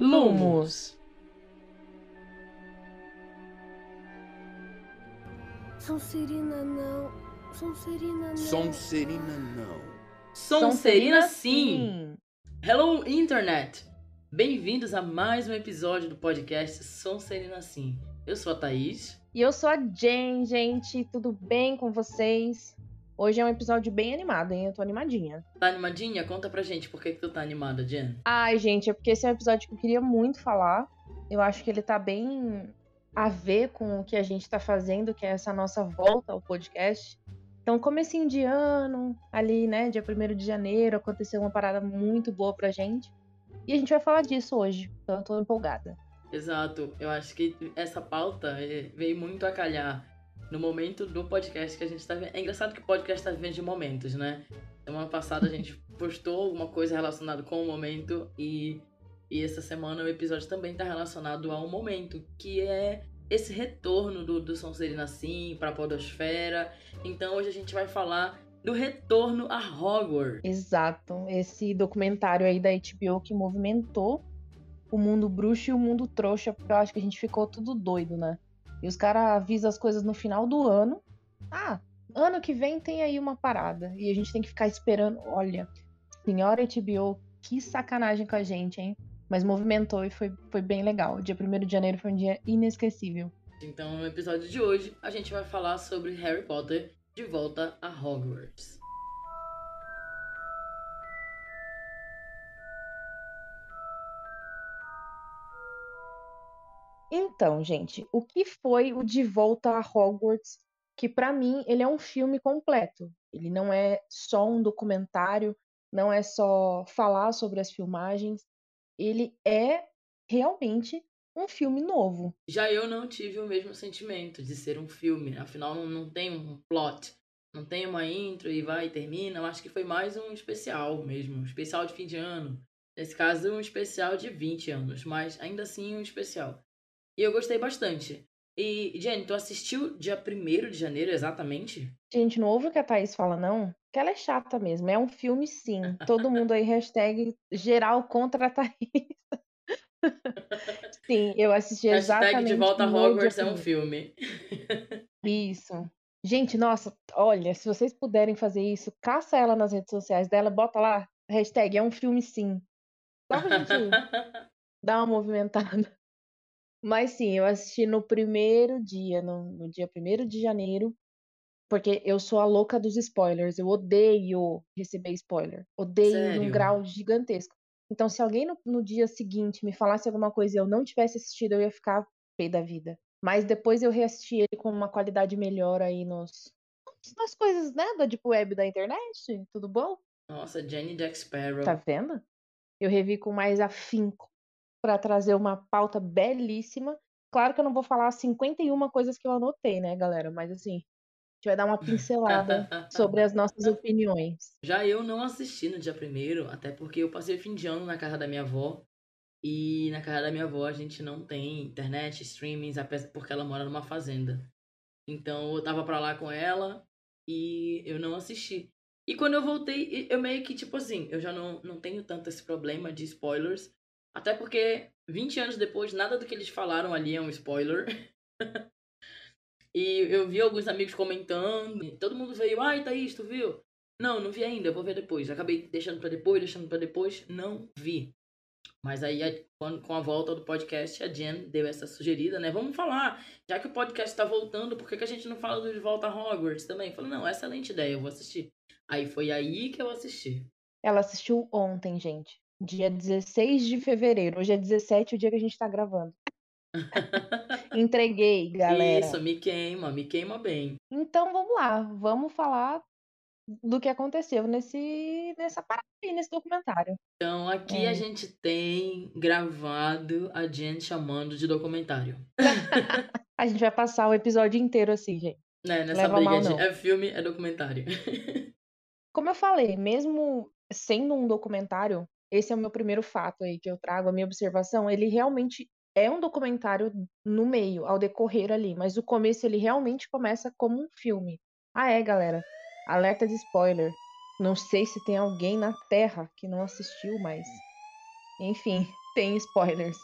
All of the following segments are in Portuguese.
Lumos. Sonserina não. Sonserina não. Sonserina não. Sonserina sim. Hello, internet. Bem-vindos a mais um episódio do podcast Sonserina sim. Eu sou a Thaís. E eu sou a Jen, gente. Tudo bem com vocês? Hoje é um episódio bem animado, hein? Eu tô animadinha. Tá animadinha? Conta pra gente por que, que tu tá animada, Jen. Ai, gente, é porque esse é um episódio que eu queria muito falar. Eu acho que ele tá bem a ver com o que a gente tá fazendo, que é essa nossa volta ao podcast. Então, comecinho de ano, ali, né, dia 1 de janeiro, aconteceu uma parada muito boa pra gente. E a gente vai falar disso hoje, então eu tô empolgada. Exato. Eu acho que essa pauta eh, veio muito a calhar no momento do podcast que a gente tá vendo. É engraçado que o podcast tá vivendo de momentos, né? Semana passada a gente postou alguma coisa relacionada com o momento e, e essa semana o episódio também tá relacionado ao momento, que é esse retorno do, do Sonserina Sim pra podosfera. Então hoje a gente vai falar do retorno a Hogwarts. Exato. Esse documentário aí da HBO que movimentou o mundo bruxo e o mundo trouxa, porque eu acho que a gente ficou tudo doido, né? E os caras avisam as coisas no final do ano. Ah, ano que vem tem aí uma parada. E a gente tem que ficar esperando. Olha, senhora HBO, que sacanagem com a gente, hein? Mas movimentou e foi, foi bem legal. O dia 1 de janeiro foi um dia inesquecível. Então, no episódio de hoje, a gente vai falar sobre Harry Potter de volta a Hogwarts. Então, gente, o que foi o De Volta a Hogwarts? Que para mim ele é um filme completo. Ele não é só um documentário, não é só falar sobre as filmagens. Ele é realmente um filme novo. Já eu não tive o mesmo sentimento de ser um filme. Afinal, não, não tem um plot. Não tem uma intro e vai e termina. Eu acho que foi mais um especial mesmo. Um especial de fim de ano. Nesse caso, um especial de 20 anos. Mas ainda assim, um especial. E eu gostei bastante. E, Jenny, tu assistiu dia 1 de janeiro exatamente? Gente, não ouve o que a Thaís fala, não? Que ela é chata mesmo. É um filme, sim. Todo mundo aí, hashtag geral contra a Thaís. sim, eu assisti exatamente. Hashtag de volta a Hogwarts é um filme. Isso. Gente, nossa, olha, se vocês puderem fazer isso, caça ela nas redes sociais dela, bota lá, hashtag é um filme sim. Só pra gente dar uma movimentada. Mas sim, eu assisti no primeiro dia, no, no dia 1 de janeiro, porque eu sou a louca dos spoilers. Eu odeio receber spoiler. Odeio Sério? num grau gigantesco. Então, se alguém no, no dia seguinte me falasse alguma coisa e eu não tivesse assistido, eu ia ficar pé da vida. Mas depois eu reassisti ele com uma qualidade melhor aí nos nas coisas, né, da deep web da internet. Tudo bom? Nossa, Jenny Jack Sparrow. Tá vendo? Eu revi com mais afinco para trazer uma pauta belíssima. Claro que eu não vou falar 51 coisas que eu anotei, né, galera? Mas assim, a gente vai dar uma pincelada sobre as nossas opiniões. Já eu não assisti no dia primeiro, até porque eu passei o fim de ano na casa da minha avó. E na casa da minha avó a gente não tem internet, streamings, porque ela mora numa fazenda. Então eu tava pra lá com ela e eu não assisti. E quando eu voltei, eu meio que, tipo assim, eu já não, não tenho tanto esse problema de spoilers. Até porque 20 anos depois, nada do que eles falaram ali é um spoiler. e eu vi alguns amigos comentando. Todo mundo veio, ai, Thaís, tu viu? Não, não vi ainda, eu vou ver depois. Acabei deixando pra depois, deixando pra depois, não vi. Mas aí, com a volta do podcast, a Jen deu essa sugerida, né? Vamos falar, já que o podcast tá voltando, por que, que a gente não fala do De Volta a Hogwarts também? Eu falei, não, excelente ideia, eu vou assistir. Aí foi aí que eu assisti. Ela assistiu ontem, gente. Dia 16 de fevereiro. Hoje é 17, o dia que a gente tá gravando. Entreguei, galera. Isso, me queima, me queima bem. Então vamos lá, vamos falar do que aconteceu nesse nessa parada aí, nesse documentário. Então aqui É. a gente tem gravado a Jen chamando de documentário. A gente vai passar o episódio inteiro assim, gente. Né, nessa Leva briga mal, de não. é filme, é documentário. Como eu falei, mesmo sendo um documentário, esse é o meu primeiro fato aí que eu trago, a minha observação, ele realmente é um documentário no meio, ao decorrer ali, mas o começo ele realmente começa como um filme. Ah, é, galera. Alerta de spoiler. Não sei se tem alguém na Terra que não assistiu, mas. Enfim. tem spoilers.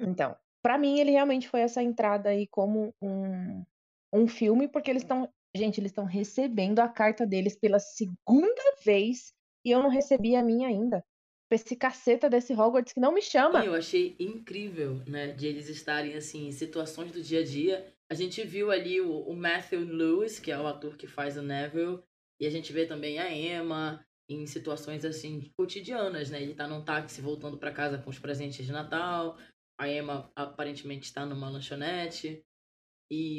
Então, pra mim ele realmente foi essa entrada aí como um, um filme, porque eles estão. Gente, eles estão recebendo a carta deles pela segunda vez e eu não recebi a minha ainda. Esse caceta desse Hogwarts que não me chama. Eu achei incrível, né, de eles estarem assim em situações do dia a dia. A gente viu ali o, o Matthew Lewis, que é o ator que faz o Neville, e a gente vê também a Emma em situações assim cotidianas, né? Ele tá num táxi voltando para casa com os presentes de Natal. A Emma aparentemente está numa lanchonete. E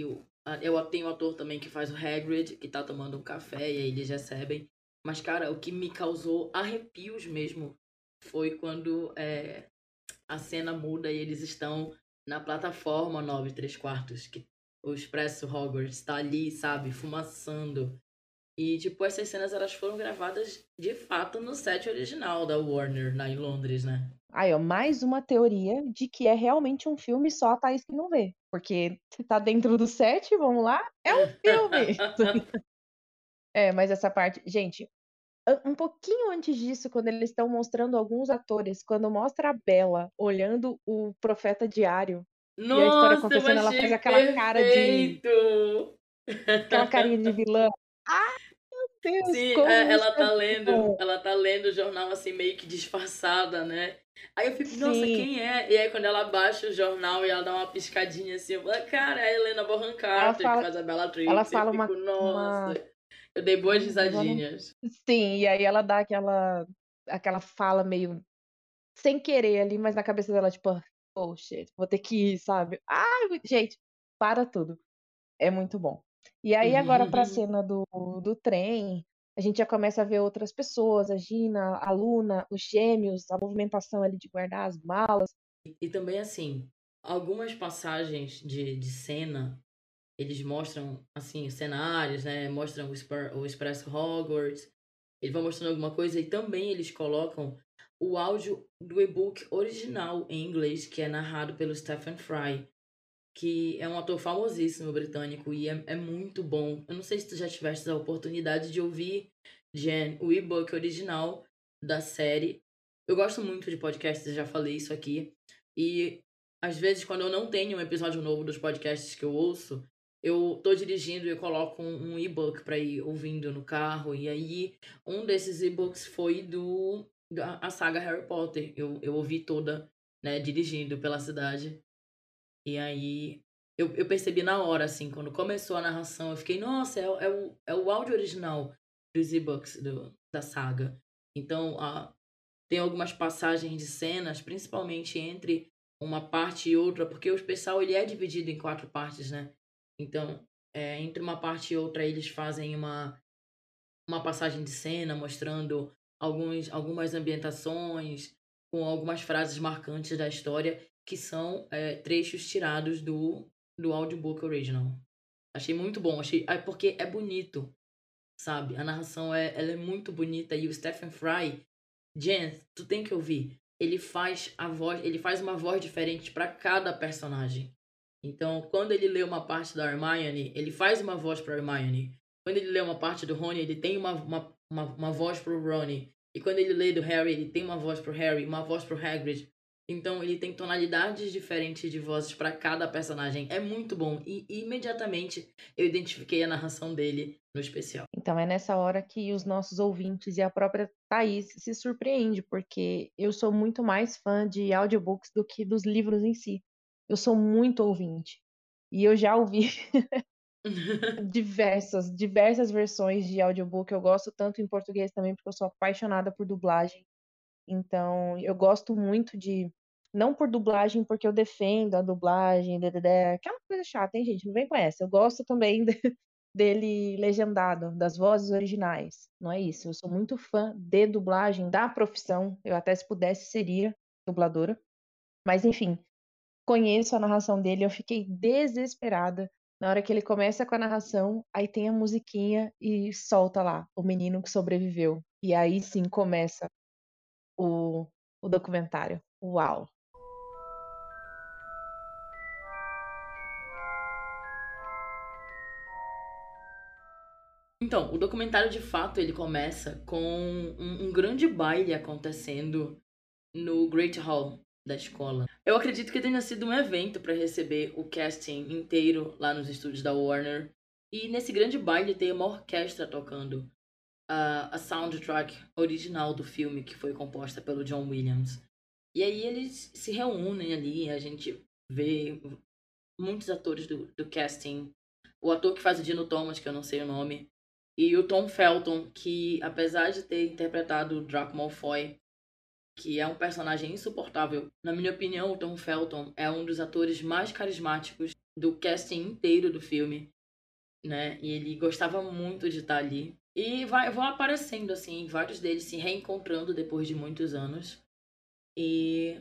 eu tenho o ator também que faz o Hagrid, que tá tomando um café e aí eles recebem. Mas, cara, o que me causou arrepios mesmo foi quando é, a cena muda e eles estão na plataforma 9 3 quartos, que o Expresso Hogwarts tá ali, sabe, fumaçando. E, tipo, essas cenas elas foram gravadas de fato no set original da Warner, lá em Londres, né? Aí, ó, mais uma teoria de que é realmente um filme só a Thaís que não vê. Porque se tá dentro do set, vamos lá, é um filme. é, mas essa parte. Gente, um pouquinho antes disso, quando eles estão mostrando alguns atores, quando mostra a Bela olhando o Profeta Diário Nossa, e a história acontecendo, ela faz aquela perfeito. cara de. aquela carinha de vilã. Ah! Deus, Sim, é, ela tá lendo, bom. ela tá lendo o jornal assim meio que disfarçada, né? Aí eu fico, nossa, Sim. quem é? E aí quando ela baixa o jornal e ela dá uma piscadinha assim, eu falo, cara, é a Helena Bonham Carter, fala- que faz a Bellatrix. ela Eu fala uma- fico, nossa. uma- Eu dei boas risadinhas. Sim, e aí ela dá aquela, aquela fala meio sem querer ali, mas na cabeça dela, tipo, oh shit, vou ter que ir, sabe? Ai, gente, para tudo. É muito bom. E aí, agora pra cena do, do trem, a gente já começa a ver outras pessoas, a Gina, a Luna, os gêmeos, a movimentação ali de guardar as malas. E também, assim, algumas passagens de, de cena, eles mostram, assim, cenários, né? Mostram o, o Expresso Hogwarts. Eles vão mostrando alguma coisa e também eles colocam o áudio do e-book original em inglês, que é narrado pelo Stephen Fry, que é um ator famosíssimo britânico e é, é muito bom. Eu não sei se tu já tiveste a oportunidade de ouvir, Jen, o e-book original da série. Eu gosto muito de podcasts, já falei isso aqui. E às vezes, quando eu não tenho um episódio novo dos podcasts que eu ouço, eu tô dirigindo e coloco um, um e-book pra ir ouvindo no carro. E aí, um desses e-books foi do da a saga Harry Potter. Eu, eu ouvi toda, né, dirigindo pela cidade. E aí, eu, eu percebi na hora, assim, quando começou a narração, eu fiquei, nossa, é, é, o, é o áudio original dos e-books do, da saga. Então, a, tem algumas passagens de cenas, principalmente entre uma parte e outra, porque o especial ele é dividido em quatro partes, né? Então, é, entre uma parte e outra, eles fazem uma, uma passagem de cena mostrando alguns, algumas ambientações, com algumas frases marcantes da história, que são é, trechos tirados do, do audiobook original. Achei muito bom, achei é porque é bonito, sabe? A narração é, ela é muito bonita e o Stephen Fry, Jen, tu tem que ouvir. Ele faz a voz, ele faz uma voz diferente para cada personagem. Então, quando ele lê uma parte da Hermione, ele faz uma voz para Hermione. Quando ele lê uma parte do Rony, ele tem uma, uma, uma, uma voz pro Ronnie. E quando ele lê do Harry, ele tem uma voz pro Harry, uma voz pro Hagrid. Então ele tem tonalidades diferentes de vozes para cada personagem. É muito bom. E imediatamente eu identifiquei a narração dele no especial. Então é nessa hora que os nossos ouvintes e a própria Thaís se surpreende, porque eu sou muito mais fã de audiobooks do que dos livros em si. Eu sou muito ouvinte. E eu já ouvi diversas, diversas versões de audiobook. Eu gosto tanto em português também, porque eu sou apaixonada por dublagem. Então, eu gosto muito de. Não por dublagem, porque eu defendo a dublagem, dedé, aquela coisa chata, hein, gente? Não vem com essa. Eu gosto também de- dele legendado, das vozes originais. Não é isso. Eu sou muito fã de dublagem, da profissão. Eu até, se pudesse, seria dubladora. Mas, enfim, conheço a narração dele. Eu fiquei desesperada na hora que ele começa com a narração, aí tem a musiquinha e solta lá o menino que sobreviveu. E aí sim começa o, o documentário. Uau! Então, o documentário de fato ele começa com um, um grande baile acontecendo no Great Hall da escola. Eu acredito que tenha sido um evento para receber o casting inteiro lá nos estúdios da Warner. E nesse grande baile tem uma orquestra tocando a, a soundtrack original do filme, que foi composta pelo John Williams. E aí eles se reúnem ali, a gente vê muitos atores do, do casting. O ator que faz o Dino Thomas, que eu não sei o nome, e o Tom Felton, que apesar de ter interpretado o Draco Malfoy, que é um personagem insuportável, na minha opinião, o Tom Felton é um dos atores mais carismáticos do casting inteiro do filme, né? E ele gostava muito de estar ali. E vai, vão aparecendo, assim, vários deles se reencontrando depois de muitos anos. E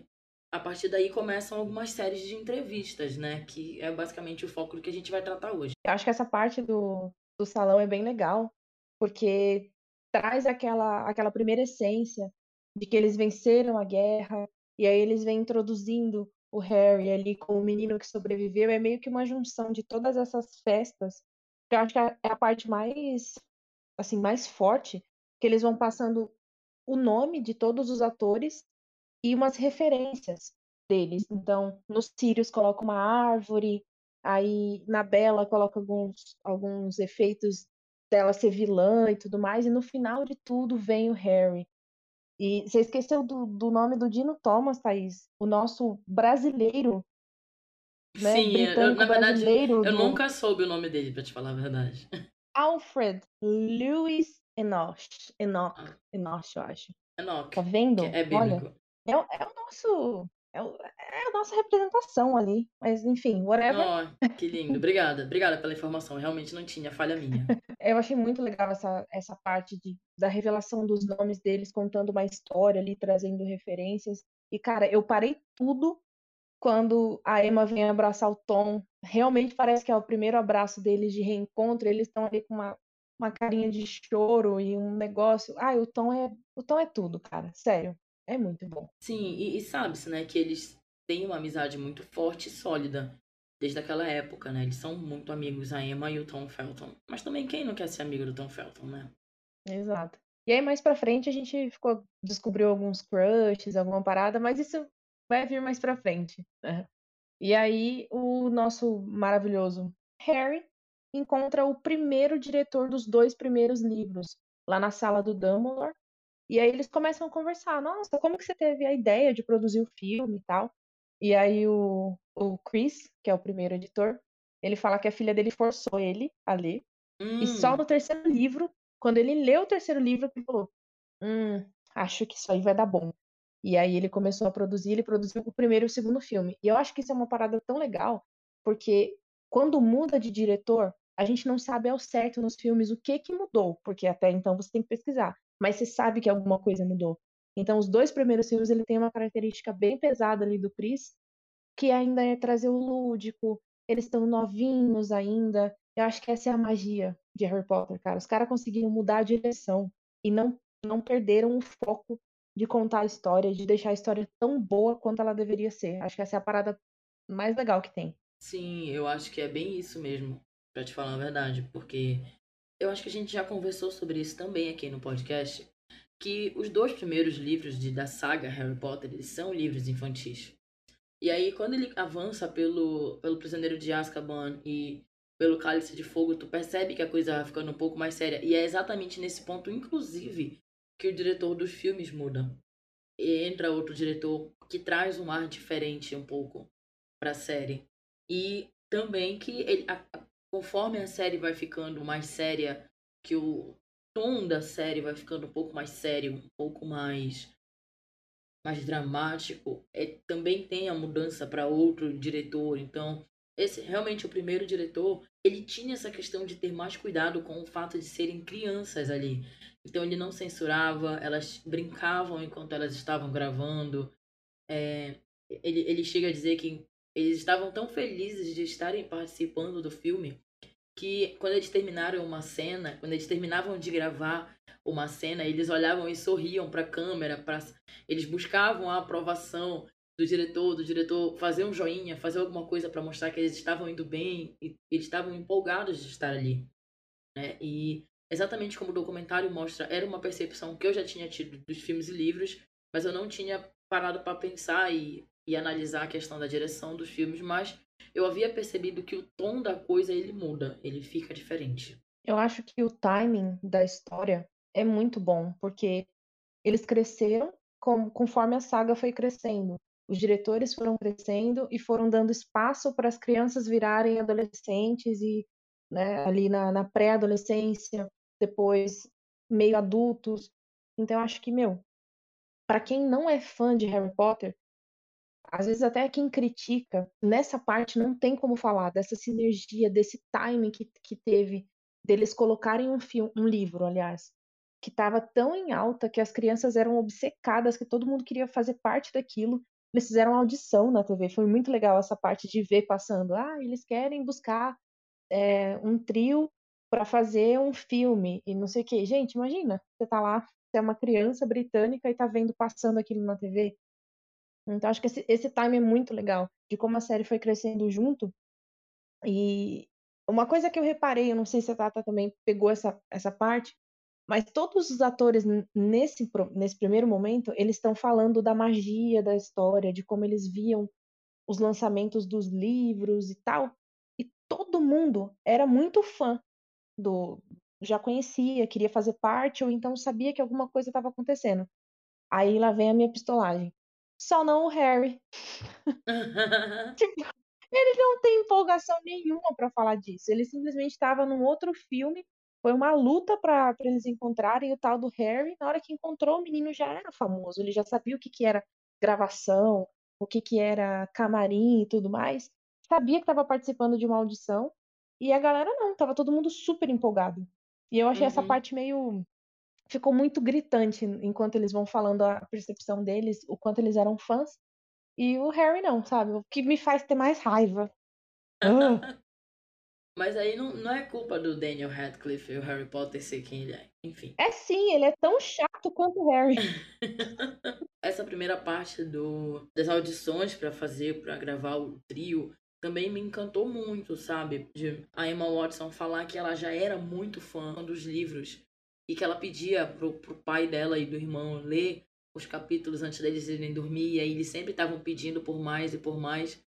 a partir daí começam algumas séries de entrevistas, né? Que é basicamente o foco do que a gente vai tratar hoje. Eu acho que essa parte do, do salão é bem legal, porque traz aquela, aquela primeira essência de que eles venceram a guerra, e aí eles vêm introduzindo o Harry ali como o menino que sobreviveu. É meio que uma junção de todas essas festas, que eu acho que é a parte mais assim, mais forte, que eles vão passando o nome de todos os atores e umas referências deles. Então, no Sirius coloca uma árvore, aí na Bela coloca alguns, alguns efeitos dela ser vilã e tudo mais, e no final de tudo vem o Harry. E você esqueceu do, do nome do Dino Thomas, Thaís? O nosso brasileiro. Né? Sim, eu, na verdade, eu do... nunca soube o nome dele, pra te falar a verdade. Alfred Lewis Enoch. Enoch, ah. Enoch eu acho. Enoch. Tá vendo? É bíblico. Olha, é, é o nosso. É, é, a nossa representação ali. Mas, enfim, whatever. Oh, que lindo. Obrigada. Obrigada pela informação. Realmente não tinha falha minha. eu achei muito legal essa, essa parte de, da revelação dos nomes deles, contando uma história ali, trazendo referências. E, cara, eu parei tudo quando a Emma vem abraçar o Tom, realmente parece que é o primeiro abraço deles de reencontro, eles estão ali com uma, uma carinha de choro e um negócio. Ai, o Tom é, o Tom é tudo, cara, sério. É muito bom. Sim, e, e sabe-se, né, que eles têm uma amizade muito forte e sólida desde aquela época, né? Eles são muito amigos, a Emma e o Tom Felton. Mas também quem não quer ser amigo do Tom Felton, né? Exato. E aí mais pra frente a gente ficou descobriu alguns crushes, alguma parada, mas isso vai vir mais pra frente. Né? E aí o nosso maravilhoso Harry encontra o primeiro diretor dos dois primeiros livros lá na sala do Dumbledore. E aí eles começam a conversar. Nossa, como que você teve a ideia de produzir o filme e tal? E aí o, o Chris, que é o primeiro editor, ele fala que a filha dele forçou ele a ler. Hum. E só hum. no terceiro livro, quando ele leu o terceiro livro, ele falou: Hum, acho que isso aí vai dar bom. E aí ele começou a produzir, ele produziu o primeiro e o segundo filme. E eu acho que isso é uma parada tão legal, porque quando muda de diretor, a gente não sabe ao certo nos filmes o que que mudou, porque até então você tem que pesquisar, mas você sabe que alguma coisa mudou. Então os dois primeiros filmes ele tem uma característica bem pesada ali do Chris, que ainda é trazer o lúdico, eles estão novinhos ainda. Eu acho que essa é a magia de Harry Potter, cara. Os caras conseguiram mudar a direção e não não perderam o foco de contar a história, de deixar a história tão boa quanto ela deveria ser. Acho que essa é a parada mais legal que tem. Sim, eu acho que é bem isso mesmo, para te falar a verdade, porque eu acho que a gente já conversou sobre isso também aqui no podcast, que os dois primeiros livros de, da saga Harry Potter, são livros infantis. E aí, quando ele avança pelo, pelo Prisioneiro de Azkaban e pelo Cálice de Fogo, tu percebe que a coisa vai ficando um pouco mais séria. E é exatamente nesse ponto, inclusive, que o diretor dos filmes muda. E entra outro diretor que traz um ar diferente um pouco para a série. E também que ele, a, conforme a série vai ficando mais séria, que o tom da série vai ficando um pouco mais sério, um pouco mais mais dramático, é, também tem a mudança para outro diretor. Então, esse realmente o primeiro diretor, ele tinha essa questão de ter mais cuidado com o fato de serem crianças ali. Então ele não censurava, elas brincavam enquanto elas estavam gravando. É, ele, ele chega a dizer que eles estavam tão felizes de estarem participando do filme que quando eles terminaram uma cena, quando eles terminavam de gravar uma cena, eles olhavam e sorriam para a câmera, para eles buscavam a aprovação do diretor, do diretor fazer um joinha, fazer alguma coisa para mostrar que eles estavam indo bem e eles estavam empolgados de estar ali, né? E exatamente como o documentário mostra, era uma percepção que eu já tinha tido dos filmes e livros, mas eu não tinha parado para pensar e, e analisar a questão da direção dos filmes, mas eu havia percebido que o tom da coisa ele muda, ele fica diferente. Eu acho que o timing da história é muito bom, porque eles cresceram com, conforme a saga foi crescendo. Os diretores foram crescendo e foram dando espaço para as crianças virarem adolescentes e né, ali na, na pré-adolescência, depois meio adultos. Então, eu acho que, meu, para quem não é fã de Harry Potter, às vezes até quem critica, nessa parte não tem como falar dessa sinergia, desse timing que, que teve deles colocarem um filme, um livro, aliás, que estava tão em alta que as crianças eram obcecadas, que todo mundo queria fazer parte daquilo. Eles fizeram audição na TV, foi muito legal essa parte de ver passando. Ah, eles querem buscar é, um trio para fazer um filme e não sei o que. Gente, imagina, você tá lá, você é uma criança britânica e tá vendo passando aquilo na TV. Então acho que esse, esse time é muito legal, de como a série foi crescendo junto. E uma coisa que eu reparei, eu não sei se a Tata também pegou essa, essa parte, mas todos os atores nesse, nesse primeiro momento, eles estão falando da magia da história, de como eles viam os lançamentos dos livros e tal. E todo mundo era muito fã do. Já conhecia, queria fazer parte, ou então sabia que alguma coisa estava acontecendo. Aí lá vem a minha pistolagem. Só não o Harry. tipo, ele não tem empolgação nenhuma para falar disso. Ele simplesmente estava num outro filme foi uma luta para eles encontrarem o tal do Harry. Na hora que encontrou, o menino já era famoso, ele já sabia o que, que era gravação, o que, que era camarim e tudo mais. Sabia que estava participando de uma audição. E a galera não, tava todo mundo super empolgado. E eu achei uhum. essa parte meio. Ficou muito gritante enquanto eles vão falando a percepção deles, o quanto eles eram fãs. E o Harry não, sabe? O que me faz ter mais raiva. Uh. Mas aí não, não é culpa do Daniel Radcliffe e o Harry Potter ser quem ele é. Enfim. É sim, ele é tão chato quanto o Harry. Essa primeira parte do, das audições para fazer, para gravar o trio, também me encantou muito, sabe? De a Emma Watson falar que ela já era muito fã dos livros e que ela pedia pro, pro pai dela e do irmão ler os capítulos antes deles irem dormir e aí eles sempre estavam pedindo por mais e por mais.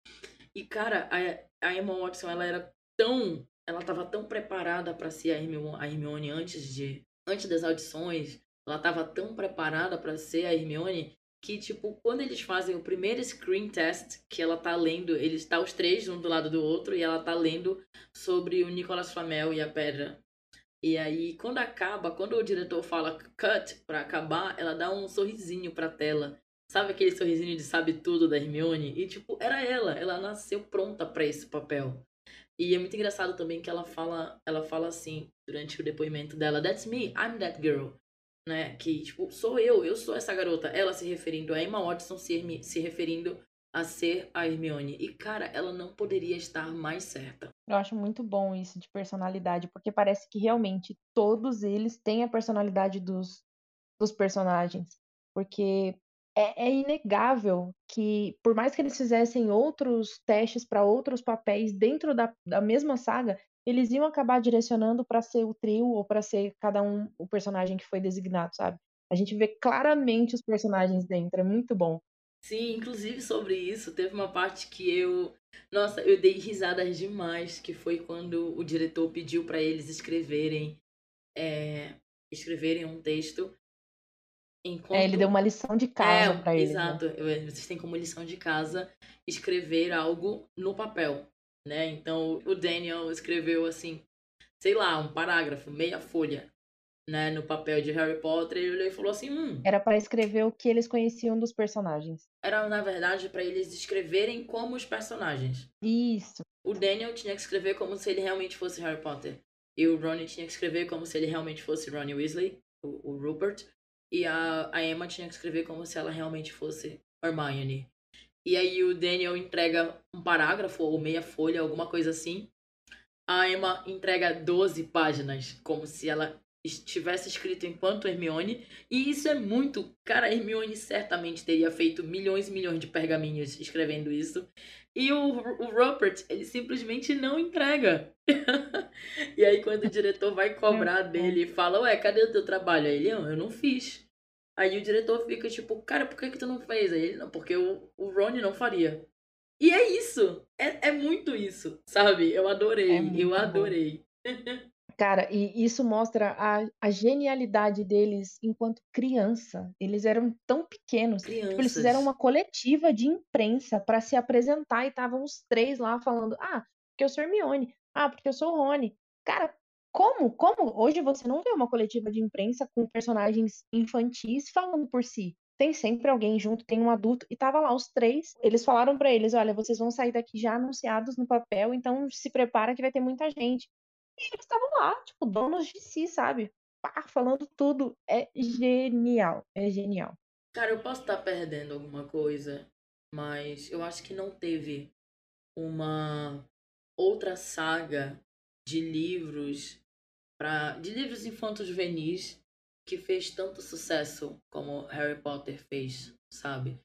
E cara, a, a Emma Watson ela era tão. Ela estava tão preparada para ser a Hermione, a Hermione antes de. Antes das audições. Ela estava tão preparada para ser a Hermione que, tipo, quando eles fazem o primeiro screen test, que ela tá lendo, eles tá os três um do lado do outro, e ela tá lendo sobre o Nicolas Flamel e a pedra. E aí, quando acaba, quando o diretor fala cut para acabar, ela dá um sorrisinho pra tela. Sabe aquele sorrisinho de sabe tudo da Hermione? E, tipo, era ela. Ela nasceu pronta para esse papel. E é muito engraçado também que ela fala, ela fala assim, durante o depoimento dela, That's me, I'm that girl. Né? Que, tipo, sou eu, eu sou essa garota. Ela se referindo a Emma Watson, se, se referindo a ser a Hermione. E, cara, ela não poderia estar mais certa. Eu acho muito bom isso de personalidade, porque parece que realmente todos eles têm a personalidade dos, dos personagens. Porque é, é, inegável que, por mais que eles fizessem outros testes para outros papéis dentro da, da mesma saga, eles iam acabar direcionando para ser o trio ou para ser cada um o personagem que foi designado, sabe? A gente vê claramente os personagens dentro, é muito bom. Sim, inclusive sobre isso, teve uma parte que eu. Nossa, eu dei risadas demais, que foi quando o diretor pediu para eles escreverem. É, escreverem um texto Enquanto... É, ele deu uma lição de casa é, para ele. Né? Exato. Né? Vocês têm como lição de casa escrever algo no papel, né? Então, o Daniel escreveu assim, sei lá, um parágrafo, meia folha, né, no papel de Harry Potter, e ele falou assim, hum, era para escrever o que eles conheciam dos personagens. Era na verdade para eles escreverem como os personagens. Isso. O Daniel tinha que escrever como se ele realmente fosse Harry Potter. E o Ron tinha que escrever como se ele realmente fosse Ronnie Weasley, o, o Rupert. E a, a Emma tinha que escrever como se ela realmente fosse Hermione. E aí o Daniel entrega um parágrafo ou meia folha, alguma coisa assim. A Emma entrega 12 páginas, como se ela estivesse escrito enquanto Hermione. E isso é muito. Cara, Hermione certamente teria feito milhões e milhões de pergaminhos escrevendo isso. E o, o Rupert, ele simplesmente não entrega. e aí, quando o diretor vai cobrar dele e fala: Ué, cadê o teu trabalho? Aí ele: Eu não fiz. Aí o diretor fica tipo, cara, por que, que tu não fez? Aí ele, não, porque o, o Ronnie não faria. E é isso. É, é muito isso, sabe? Eu adorei, É eu adorei. Cara, e isso mostra a, a genialidade deles enquanto criança. Eles eram tão pequenos. Tipo, eles fizeram uma coletiva de imprensa pra se apresentar e estavam os três lá falando: Ah, porque eu sou Hermione. Ah, porque eu sou Rony. Cara, como? Como? Hoje você não vê uma coletiva de imprensa com personagens infantis falando por si. Tem sempre alguém junto, tem um adulto, e tava lá os três. Eles falaram pra eles: olha, vocês vão sair daqui já anunciados no papel, então se prepara que vai ter muita gente. E eles estavam lá, tipo, donos de si, sabe? Pá, falando tudo. É genial. É genial. Cara, eu posso estar perdendo alguma coisa, mas eu acho que não teve uma outra saga de livros para de livros infantos juvenis que fez tanto sucesso como Harry Potter fez, sabe?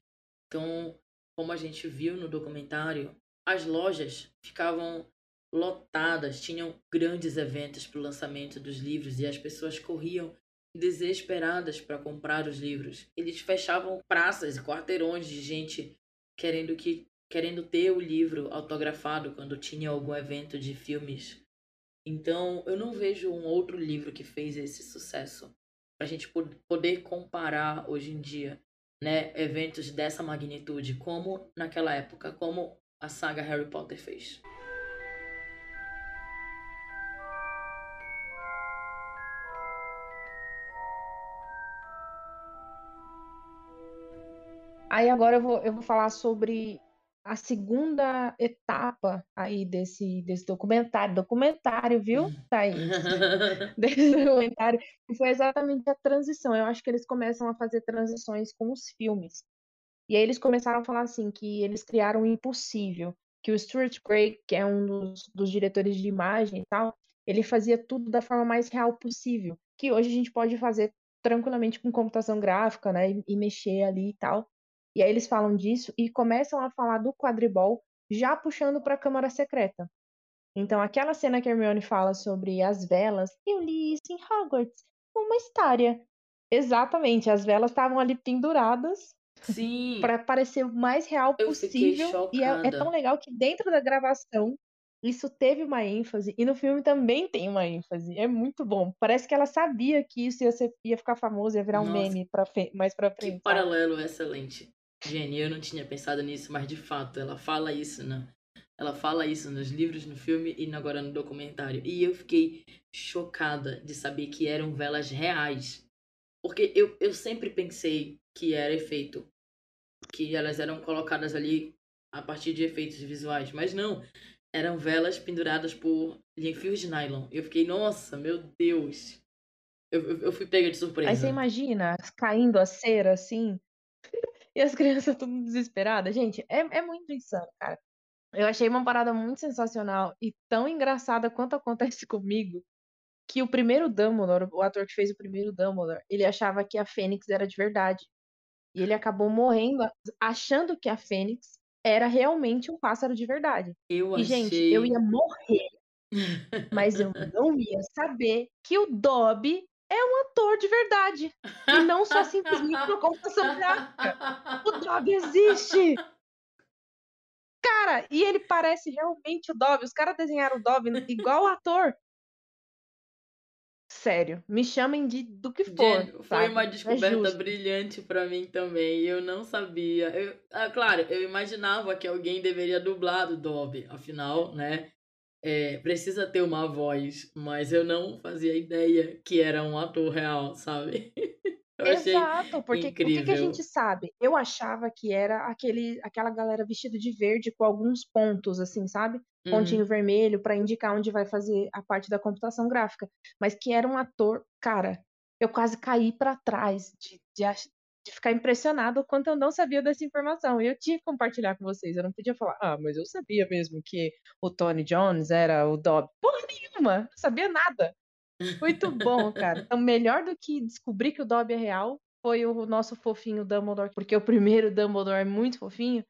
Então, como a gente viu no documentário, as lojas ficavam lotadas, tinham grandes eventos para o lançamento dos livros e as pessoas corriam desesperadas para comprar os livros. Eles fechavam praças e quarteirões de gente querendo que querendo ter o livro autografado quando tinha algum evento de filmes. Então, eu não vejo um outro livro que fez esse sucesso pra gente po- poder comparar hoje em dia, né, eventos dessa magnitude como naquela época, como a saga Harry Potter fez. Aí agora eu vou, eu vou falar sobre a segunda etapa aí desse, desse documentário. Documentário, viu, Thaís? Desse documentário, que foi exatamente a transição. Eu acho que eles começam a fazer transições com os filmes. E aí eles começaram a falar assim, que eles criaram o impossível, que o Stuart Gray, que é um dos, dos diretores de imagem e tal, ele fazia tudo da forma mais real possível, que hoje a gente pode fazer tranquilamente com computação gráfica, né, e, e mexer ali e tal. E aí eles falam disso e começam a falar do quadribol, já puxando para a Câmara Secreta. Então, aquela cena que a Hermione fala sobre as velas, eu li isso em Hogwarts, uma história. Exatamente, as velas estavam ali penduradas Sim. para parecer o mais real Eu possível. E é, é tão legal que dentro da gravação isso teve uma ênfase e no filme também tem uma ênfase. É muito bom. Parece que ela sabia que isso ia, ser, ia ficar famoso, ia virar um Nossa, meme pra mais pra Que frente, sabe? paralelo excelente. Jenny, eu não tinha pensado nisso, mas de fato, ela fala isso, né? Ela fala isso nos livros, no filme e agora no documentário. E eu fiquei chocada de saber que eram velas reais. Porque eu, eu sempre pensei que era efeito. Que elas eram colocadas ali a partir de efeitos visuais. Mas não. Eram velas penduradas por em fios de nylon. Eu fiquei, nossa, meu Deus. Eu, eu, eu fui pega de Aí você surpresa. imagina caindo a cera assim e as crianças tudo desesperadas. Gente, é, é muito insano, cara. Eu achei uma parada muito sensacional e tão engraçada quanto acontece comigo que o primeiro Dumbledore, o ator que fez o primeiro Dumbledore, ele achava que a Fênix era de verdade. E ele acabou morrendo achando que a Fênix era realmente um pássaro de verdade. Eu E, gente, eu achei. ia morrer, mas eu não ia saber que o Dobby é um ator de verdade. E não só simplesmente uma computação gráfica. O Dobby existe! Cara, e ele parece realmente o Dobby. Os caras desenharam o Dobby igual o ator. Sério, me chamem de do que for, foi uma É descoberta justo. brilhante pra mim também. Eu não sabia. Eu, ah, claro, eu imaginava que alguém deveria dublar o Dobby. Afinal, né? É, precisa ter uma voz. Mas eu não fazia ideia que era um ator real, sabe? Exato, porque o que, que a incrível. gente sabe? Eu achava que era aquele, aquela galera vestida de verde com alguns pontos, assim, sabe? Pontinho Uhum. vermelho pra indicar onde vai fazer a parte da computação gráfica. Mas que era um ator, cara, eu quase caí pra trás de, de, de ficar impressionado o quanto eu não sabia dessa informação. E eu tinha que compartilhar com vocês. Eu não podia falar, ah, mas eu sabia mesmo que o Tony Jones era o Dobby. Porra nenhuma, não sabia nada. Muito bom, cara. Então, melhor do que descobrir que o Dobby é real foi o nosso fofinho Dumbledore, porque o primeiro Dumbledore é muito fofinho,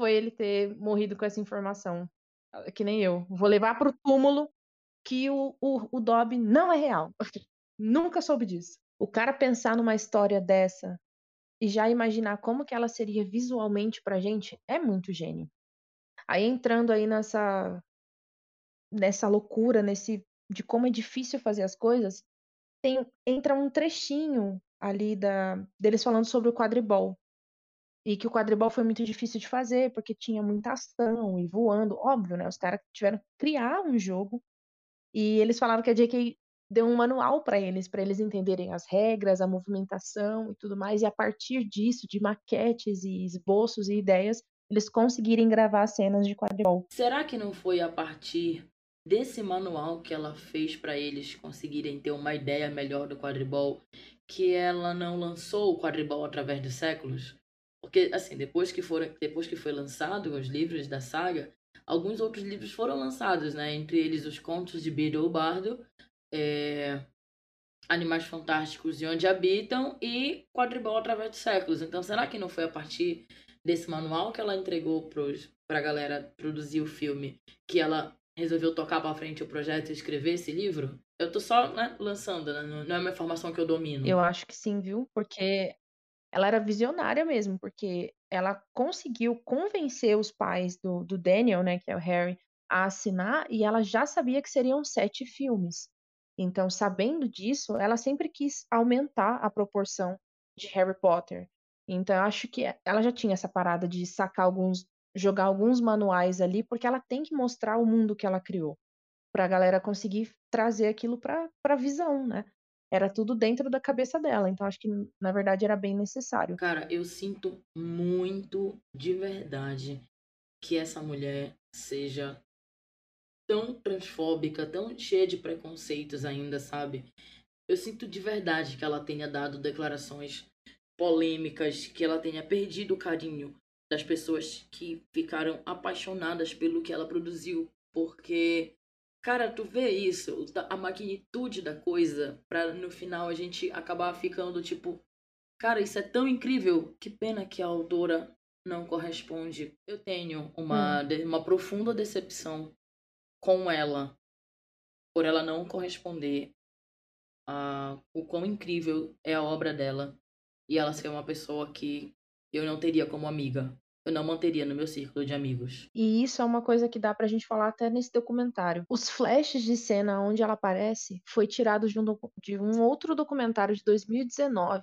foi ele ter morrido com essa informação. Ah, Que nem eu. Vou levar pro túmulo que o, o, o Dobby não é real. Nunca soube disso. O cara pensar numa história dessa e já imaginar como que ela seria visualmente pra gente é muito gênio. Aí entrando aí nessa nessa loucura, nesse de como é difícil fazer as coisas, tem entra um trechinho ali da deles falando sobre o quadribol. E que o quadribol foi muito difícil de fazer, porque tinha muita ação e voando. Óbvio, né? Os caras tiveram que criar um jogo. E eles falaram que a JK deu um manual para eles, para eles entenderem as regras, a movimentação e tudo mais. E a partir disso, de maquetes e esboços e ideias, eles conseguirem gravar cenas de quadribol. Será que não foi a partir desse manual que ela fez para eles conseguirem ter uma ideia melhor do quadribol que ela não lançou o quadribol através dos séculos? Porque, assim, depois que, foram, depois que foi lançado os livros da saga, alguns outros livros foram lançados, né? Entre eles os contos de Beedle Bardo, é, Animais Fantásticos e Onde Habitam e Quadribol através dos séculos. Então, será que não foi a partir desse manual que ela entregou para a galera produzir o filme que ela resolveu tocar para frente o projeto e escrever esse livro? Eu tô só né, lançando, né? não é uma informação que eu domino. Eu acho que sim, viu? Porque ela era visionária mesmo, porque ela conseguiu convencer os pais do, do Daniel, né, que é o Harry, a assinar, e ela já sabia que seriam sete filmes. Então, sabendo disso, ela sempre quis aumentar a proporção de Harry Potter. Então, eu acho que ela já tinha essa parada de sacar alguns, jogar alguns manuais ali, porque ela tem que mostrar o mundo que ela criou, para a galera conseguir trazer aquilo para a visão, né? era tudo dentro da cabeça dela. Então acho que na verdade era bem necessário. Cara, eu sinto muito de verdade que essa mulher seja tão transfóbica, tão cheia de preconceitos ainda, sabe? Eu sinto de verdade que ela tenha dado declarações polêmicas, que ela tenha perdido o carinho das pessoas que ficaram apaixonadas pelo que ela produziu, porque Cara, tu vê isso, a magnitude da coisa, pra no final a gente acabar ficando tipo, cara, isso é tão incrível, que pena que a autora não corresponde. Eu tenho uma, hum. uma profunda decepção com ela, por ela não corresponder a o quão incrível é a obra dela e ela ser uma pessoa que eu não teria como amiga eu não manteria no meu círculo de amigos. E isso é uma coisa que dá pra gente falar até nesse documentário. Os flashes de cena onde ela aparece foi tirado de um, de um outro documentário de 2019.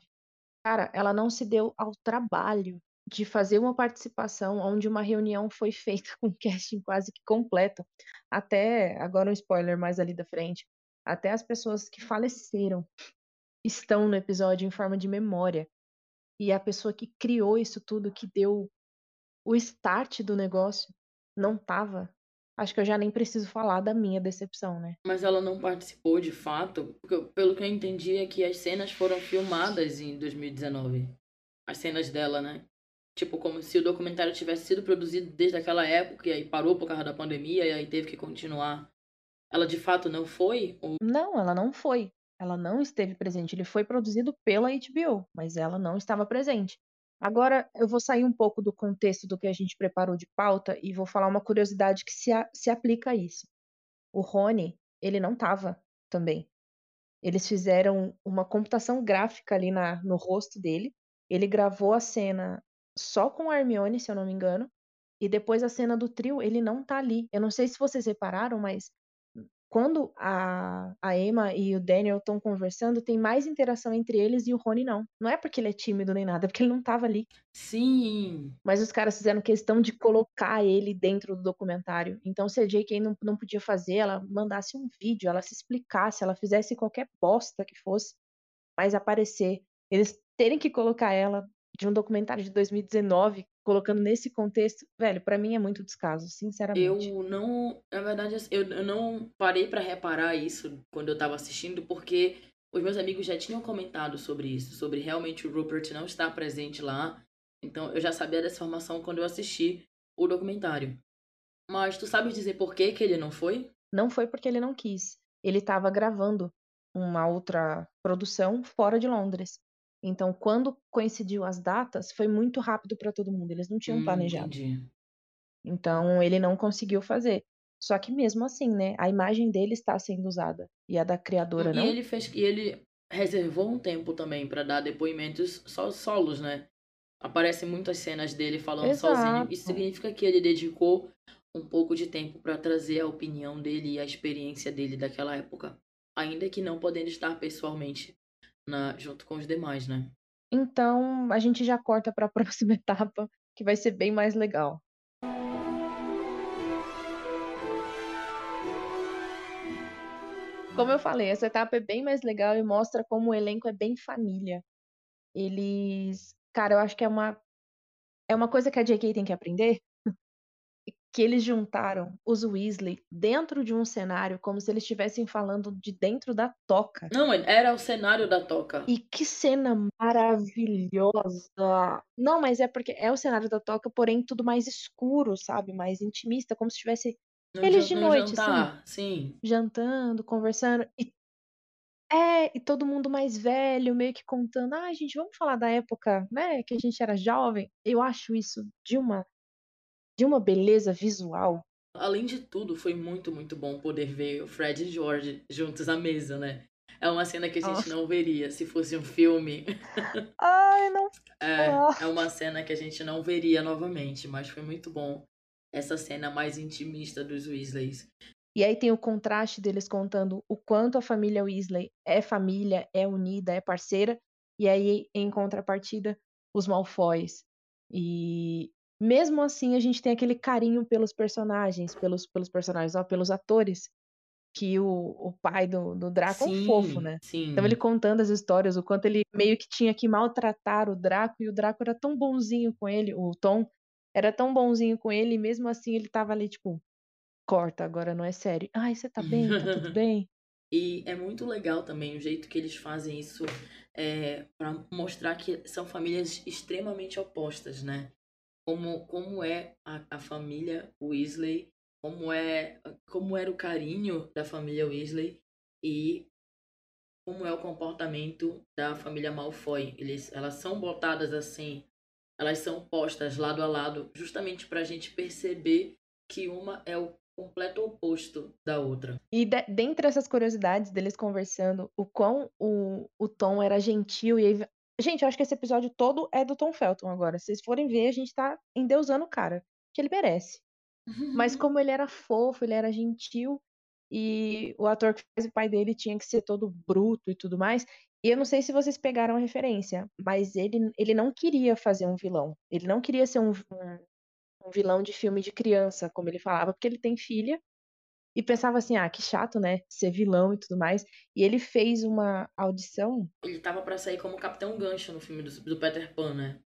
Cara, ela não se deu ao trabalho de fazer uma participação onde uma reunião foi feita com casting quase que completo. Até, agora um spoiler mais ali da frente, até as pessoas que faleceram estão no episódio em forma de memória. E a pessoa que criou isso tudo, que deu o start do negócio não tava, acho que eu já nem preciso falar da minha decepção, né? Mas ela não participou de fato, porque pelo que eu entendi é que as cenas foram filmadas em 2019. As cenas dela, né? Tipo, como se o documentário tivesse sido produzido desde aquela época e aí parou por causa da pandemia e aí teve que continuar. Ela de fato não foi? Ou... Não, ela não foi. Ela não esteve presente. Ele foi produzido pela HBO, mas ela não estava presente. Agora eu vou sair um pouco do contexto do que a gente preparou de pauta e vou falar uma curiosidade que se, a, se aplica a isso. O Rony, ele não estava também. Eles fizeram uma computação gráfica ali na, no rosto dele. Ele gravou a cena só com a Hermione, se eu não me engano. E depois a cena do trio, ele não tá ali. Eu não sei se vocês repararam, mas quando a, a Emma e o Daniel estão conversando, tem mais interação entre eles e o Rony não. Não é porque ele é tímido nem nada, é porque ele não tava ali. Sim. Mas os caras fizeram questão de colocar ele dentro do documentário. Então, se a J.K. não, não podia fazer, ela mandasse um vídeo, ela se explicasse, ela fizesse qualquer bosta que fosse, mas aparecer. Eles terem que colocar ela de um documentário de 2019 colocando nesse contexto, velho, para mim é muito descaso, sinceramente. Eu não, na verdade, assim, eu, eu não parei para reparar isso quando eu tava assistindo, porque os meus amigos já tinham comentado sobre isso, sobre realmente o Rupert não estar presente lá. Então eu já sabia dessa informação quando eu assisti o documentário. Mas tu sabes dizer por que, que ele não foi? Não foi porque ele não quis. Ele estava gravando uma outra produção fora de Londres. Então, quando coincidiu as datas, foi muito rápido para todo mundo. Eles não tinham Hum, planejado. entendi. Então, ele não conseguiu fazer. Só que mesmo assim, né? A imagem dele está sendo usada. E a da criadora E não. ele fez. E ele. reservou um tempo também pra dar depoimentos só solos, né? Aparecem muitas cenas dele falando sozinho. Isso Exato. significa que ele dedicou um pouco de tempo pra trazer a opinião dele e a experiência dele daquela época, ainda que não podendo estar pessoalmente na junto com os demais, né? Então, a gente já corta pra próxima etapa, que vai ser bem mais legal. Como eu falei, essa etapa é bem mais legal e mostra como o elenco é bem família. Eles cara, eu acho que é uma é uma coisa que a J.K. tem que aprender, que eles juntaram os Weasley dentro de um cenário como se eles estivessem falando de dentro da toca. Não, era o cenário da toca. E que cena maravilhosa! Não, mas é porque é o cenário da toca, porém tudo mais escuro, sabe? Mais intimista, como se estivesse No eles de no noite, assim, jantar, sim. jantando, conversando e é, e todo mundo mais velho, meio que contando: "Ai, gente, vamos falar da época, né, que a gente era jovem". Eu acho isso de uma de uma beleza visual. Além de tudo, foi muito, muito bom poder ver o Fred e George juntos à mesa, né? É uma cena que a gente Nossa. não veria se fosse um filme. Ai, não É, ah. é uma cena que a gente não veria novamente, mas foi muito bom essa cena mais intimista dos Weasleys. E aí tem o contraste deles contando o quanto a família Weasley é família, é unida, é parceira, e aí em contrapartida, os Malfoys. E mesmo assim a gente tem aquele carinho pelos personagens, pelos pelos personagens, ó, pelos atores, que o o pai do do Draco é um fofo, Sim, né. Então ele sim. contando as histórias, o quanto ele meio que tinha que maltratar o Draco, e o Draco era tão bonzinho com ele, o Tom era tão bonzinho com ele, e mesmo assim ele estava ali tipo: "Corta, agora não é sério". "Ai, você tá bem? Tá tudo bem?". E é muito legal também o jeito que eles fazem isso, eh, pra mostrar que são famílias extremamente opostas, né. Como como é a a família Weasley, como é como era o carinho da família Weasley e como é o comportamento da família Malfoy. Eles elas são botadas assim, elas são postas lado a lado, justamente pra gente perceber que uma é o completo oposto da outra. E de dentre essas curiosidades deles conversando, o quão o o Tom era gentil e gente, eu acho que esse episódio todo é do Tom Felton agora, se vocês forem ver, a gente tá endeusando o cara, que ele merece. Mas como ele era fofo, ele era gentil, e o ator que faz o pai dele tinha que ser todo bruto e tudo mais, e eu não sei se vocês pegaram a referência, mas ele ele não queria fazer um vilão, ele não queria ser um um um vilão de filme de criança, como ele falava, porque ele tem filha, e pensava assim: "Ah, que chato, né, ser vilão e tudo mais", e ele fez uma audição Ele estava pra sair como Capitão Gancho no filme do do Peter Pan, né.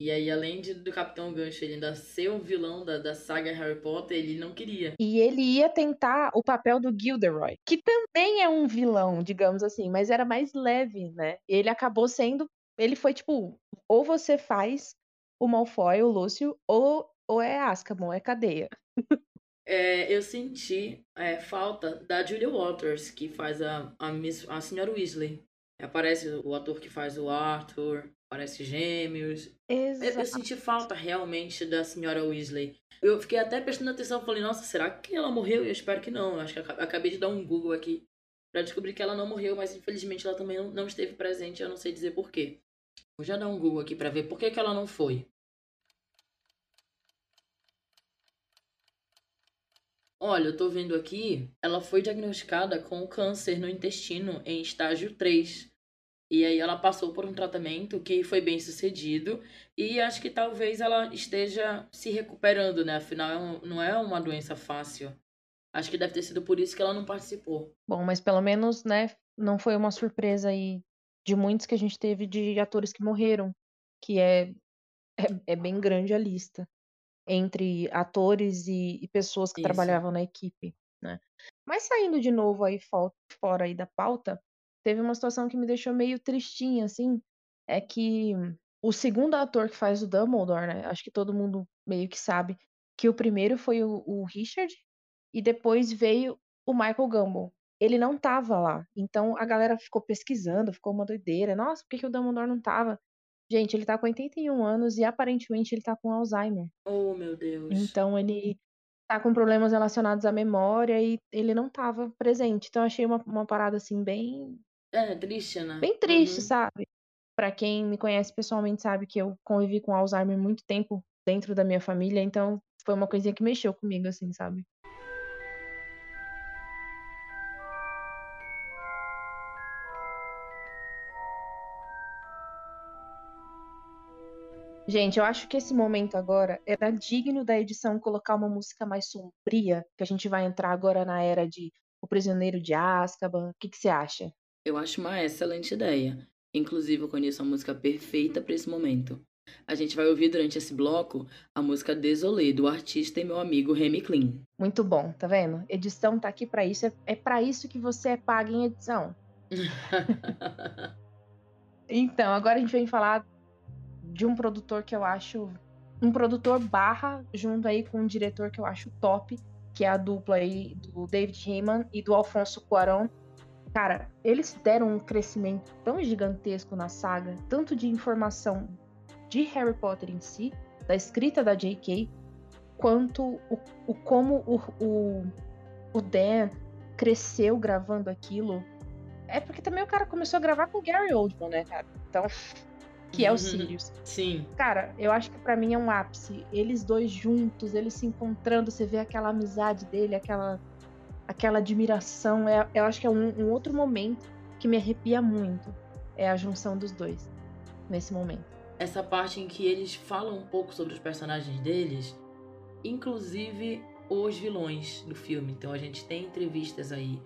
E aí além de do Capitão Gancho ele ainda ser o vilão da da saga Harry Potter, ele não queria. E ele ia tentar o papel do Gilderoy, que também é um vilão, digamos assim, mas era mais leve, né. Ele acabou sendo ele foi tipo: "Ou você faz o Malfoy, o Lúcio, ou ou é Azkaban, é cadeia". Eh, eu senti, eh, falta da Julia Walters, que faz a a miss a senhora Weasley. Aparece o ator que faz o Arthur, aparece Gêmeos. Eu eu Exato. senti falta realmente da senhora Weasley. Eu fiquei até prestando atenção, falei: "Nossa, será que ela morreu?" Eu espero que não, eu acho que aca acabei de dar um Google aqui pra descobrir que ela não morreu, mas infelizmente ela também não não esteve presente, eu não sei dizer por quê. Vou já dar um Google aqui pra ver por que que ela não foi. Olha, eu tô vendo aqui, ela foi diagnosticada com câncer no intestino em estágio 3. E aí ela passou por um tratamento que foi bem-sucedido, e acho que talvez ela esteja se recuperando, né, afinal é não é uma doença fácil. Acho que deve ter sido por isso que ela não participou. Bom, mas pelo menos, né, não foi uma surpresa aí de muitos que a gente teve de atores que morreram, que é é é bem grande a lista, entre atores e e pessoas que Isso. trabalhavam na equipe, né. Mas saindo de novo aí fo fora aí da pauta, teve uma situação que me deixou meio tristinha, assim, é que o segundo ator que faz o Dumbledore, né, acho que todo mundo meio que sabe que o primeiro foi o o Richard, e depois veio o Michael Gambon. Ele não estava lá, então a galera ficou pesquisando, ficou uma doideira: "Nossa, por que que o Dumbledore não estava?". Gente, ele tá com 81 anos e aparentemente ele tá com Alzheimer. Oh, meu Deus. Então ele tá com problemas relacionados à memória e ele não estava presente, então eu achei uma uma parada, assim, bem É, triste, né? Bem triste, Uhum. sabe? Pra quem me conhece pessoalmente sabe que eu convivi com Alzheimer muito tempo dentro da minha família, então foi uma coisinha que mexeu comigo, assim, sabe? Gente, eu acho que esse momento agora era digno da edição colocar uma música mais sombria, que a gente vai entrar agora na era de O Prisioneiro de Azkaban. O que que você acha? Eu acho uma excelente ideia. Inclusive, eu conheço a música perfeita para esse momento. A gente vai ouvir durante esse bloco a música Desolé, do artista e meu amigo Remy Clean. Muito bom, tá vendo? Edição tá aqui pra isso. É, é para isso que você é paga em edição. Então, agora a gente vem falar de um produtor que eu acho. Um produtor barra, junto aí com um diretor que eu acho top, que é a dupla aí do David Heyman e do Alfonso Cuarón. Cara, eles deram um crescimento tão gigantesco na saga, tanto de informação de Harry Potter em si, da escrita da J.K., quanto o, o como o, o, o Dan cresceu gravando aquilo. É porque também o cara começou a gravar com o Gary Oldman, né, cara? Então, que é o Sirius. Sim. Cara, eu acho que para mim é um ápice. Eles dois juntos, eles se encontrando, você vê aquela amizade dele, aquela, aquela admiração. É, eu acho que é um, um outro momento que me arrepia muito. É a junção dos dois nesse momento. Essa parte em que eles falam um pouco sobre os personagens deles, inclusive os vilões do filme. Então a gente tem entrevistas aí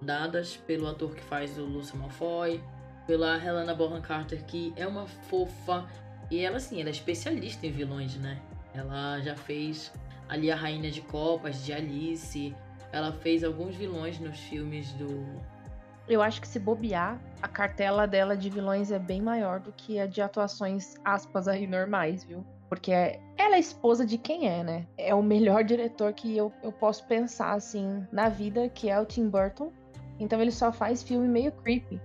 dadas pelo ator que faz o Lúcio Malfoy, pela Helena Bonham Carter, que é uma fofa. E ela, assim, ela é especialista em vilões, né? Ela já fez ali a Rainha de Copas, de Alice. Ela fez alguns vilões nos filmes do. Eu acho que se bobear, a cartela dela de vilões é bem maior do que a de atuações, aspas, aí normais, viu? Porque ela é esposa de quem é, né? É o melhor diretor que eu, eu posso pensar, assim, na vida, que é o Tim Burton. Então ele só faz filme meio creepy.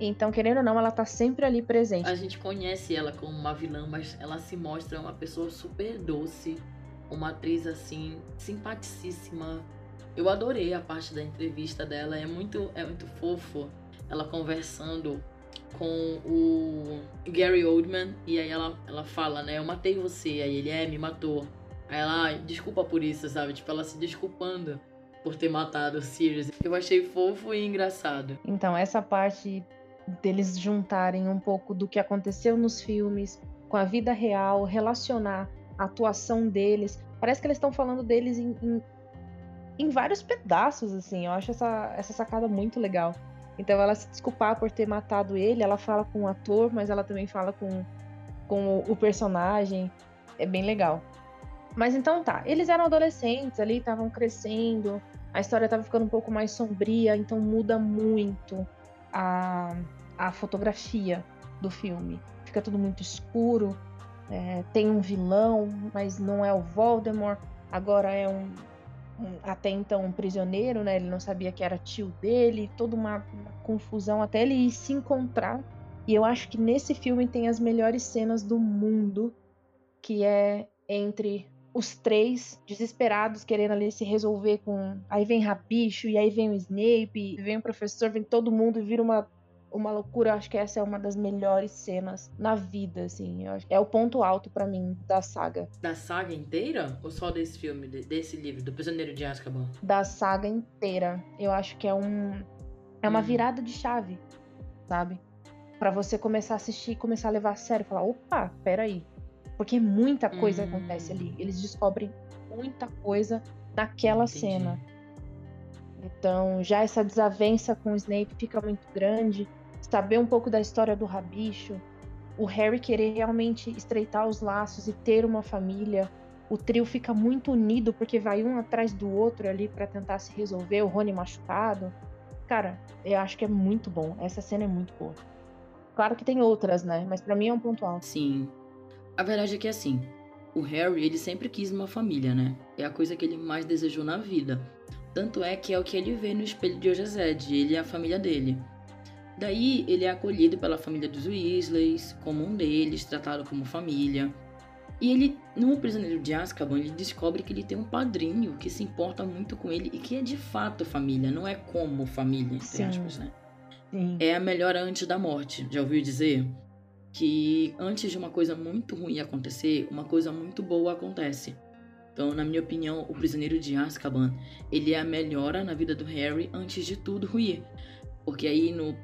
Então, querendo ou não, ela tá sempre ali presente. A gente conhece ela como uma vilã, mas ela se mostra uma pessoa super doce, uma atriz assim, simpaticíssima. Eu adorei a parte da entrevista dela, é muito, é muito fofo. Ela conversando com o Gary Oldman e aí ela, ela fala, né, eu matei você, aí ele é, me matou. Aí ela, desculpa por isso, sabe? Tipo, ela se desculpando por ter matado o Sirius. Eu achei fofo e engraçado. Então, essa parte deles juntarem um pouco do que aconteceu nos filmes com a vida real, relacionar a atuação deles. Parece que eles estão falando deles em, em, em, vários pedaços, assim. Eu acho essa, essa sacada muito legal. Então, ela se desculpar por ter matado ele, ela fala com o ator, mas ela também fala com, com o, o personagem. É bem legal. Mas então tá, eles eram adolescentes ali, estavam crescendo, a história estava ficando um pouco mais sombria, então muda muito a, a fotografia do filme. Fica tudo muito escuro, é, tem um vilão, mas não é o Voldemort, agora é um, um, até então um prisioneiro, né? Ele não sabia que era tio dele, toda uma, uma confusão até ele se encontrar. E eu acho que nesse filme tem as melhores cenas do mundo, que é entre os três desesperados querendo ali se resolver com. Aí vem Rabicho, e aí vem o Snape, vem o professor, vem todo mundo e vira uma, uma loucura. Eu acho que essa é uma das melhores cenas na vida, assim. é o ponto alto para mim da saga. Da saga inteira? Ou só desse filme, desse livro, do Prisioneiro de Azkaban? Da saga inteira. Eu acho que é um. É uma hum. virada de chave, sabe? para você começar a assistir e começar a levar a sério. Falar, opa, peraí porque muita coisa hum. acontece ali. Eles descobrem muita coisa naquela Entendi. cena. Então, já essa desavença com o Snape fica muito grande. Saber um pouco da história do Rabicho. O Harry querer realmente estreitar os laços e ter uma família. O trio fica muito unido porque vai um atrás do outro ali para tentar se resolver. O Rony machucado. Cara, eu acho que é muito bom. Essa cena é muito boa. Claro que tem outras, né? Mas para mim é um ponto alto. Sim. A verdade é que assim, o Harry, ele sempre quis uma família, né? É a coisa que ele mais desejou na vida. Tanto é que é o que ele vê no espelho de Ojezed, ele é a família dele. Daí, ele é acolhido pela família dos Weasleys, como um deles, tratado como família. E ele, no Prisioneiro de Azkaban, ele descobre que ele tem um padrinho que se importa muito com ele e que é de fato família, não é como família, entre Sim. aspas, né? Sim. é a melhora antes da morte. Já ouviu dizer? Que antes de uma coisa muito ruim acontecer, uma coisa muito boa acontece. Então, na minha opinião, o prisioneiro de Azkaban, ele é a melhora na vida do Harry antes de tudo ruir. Porque aí no,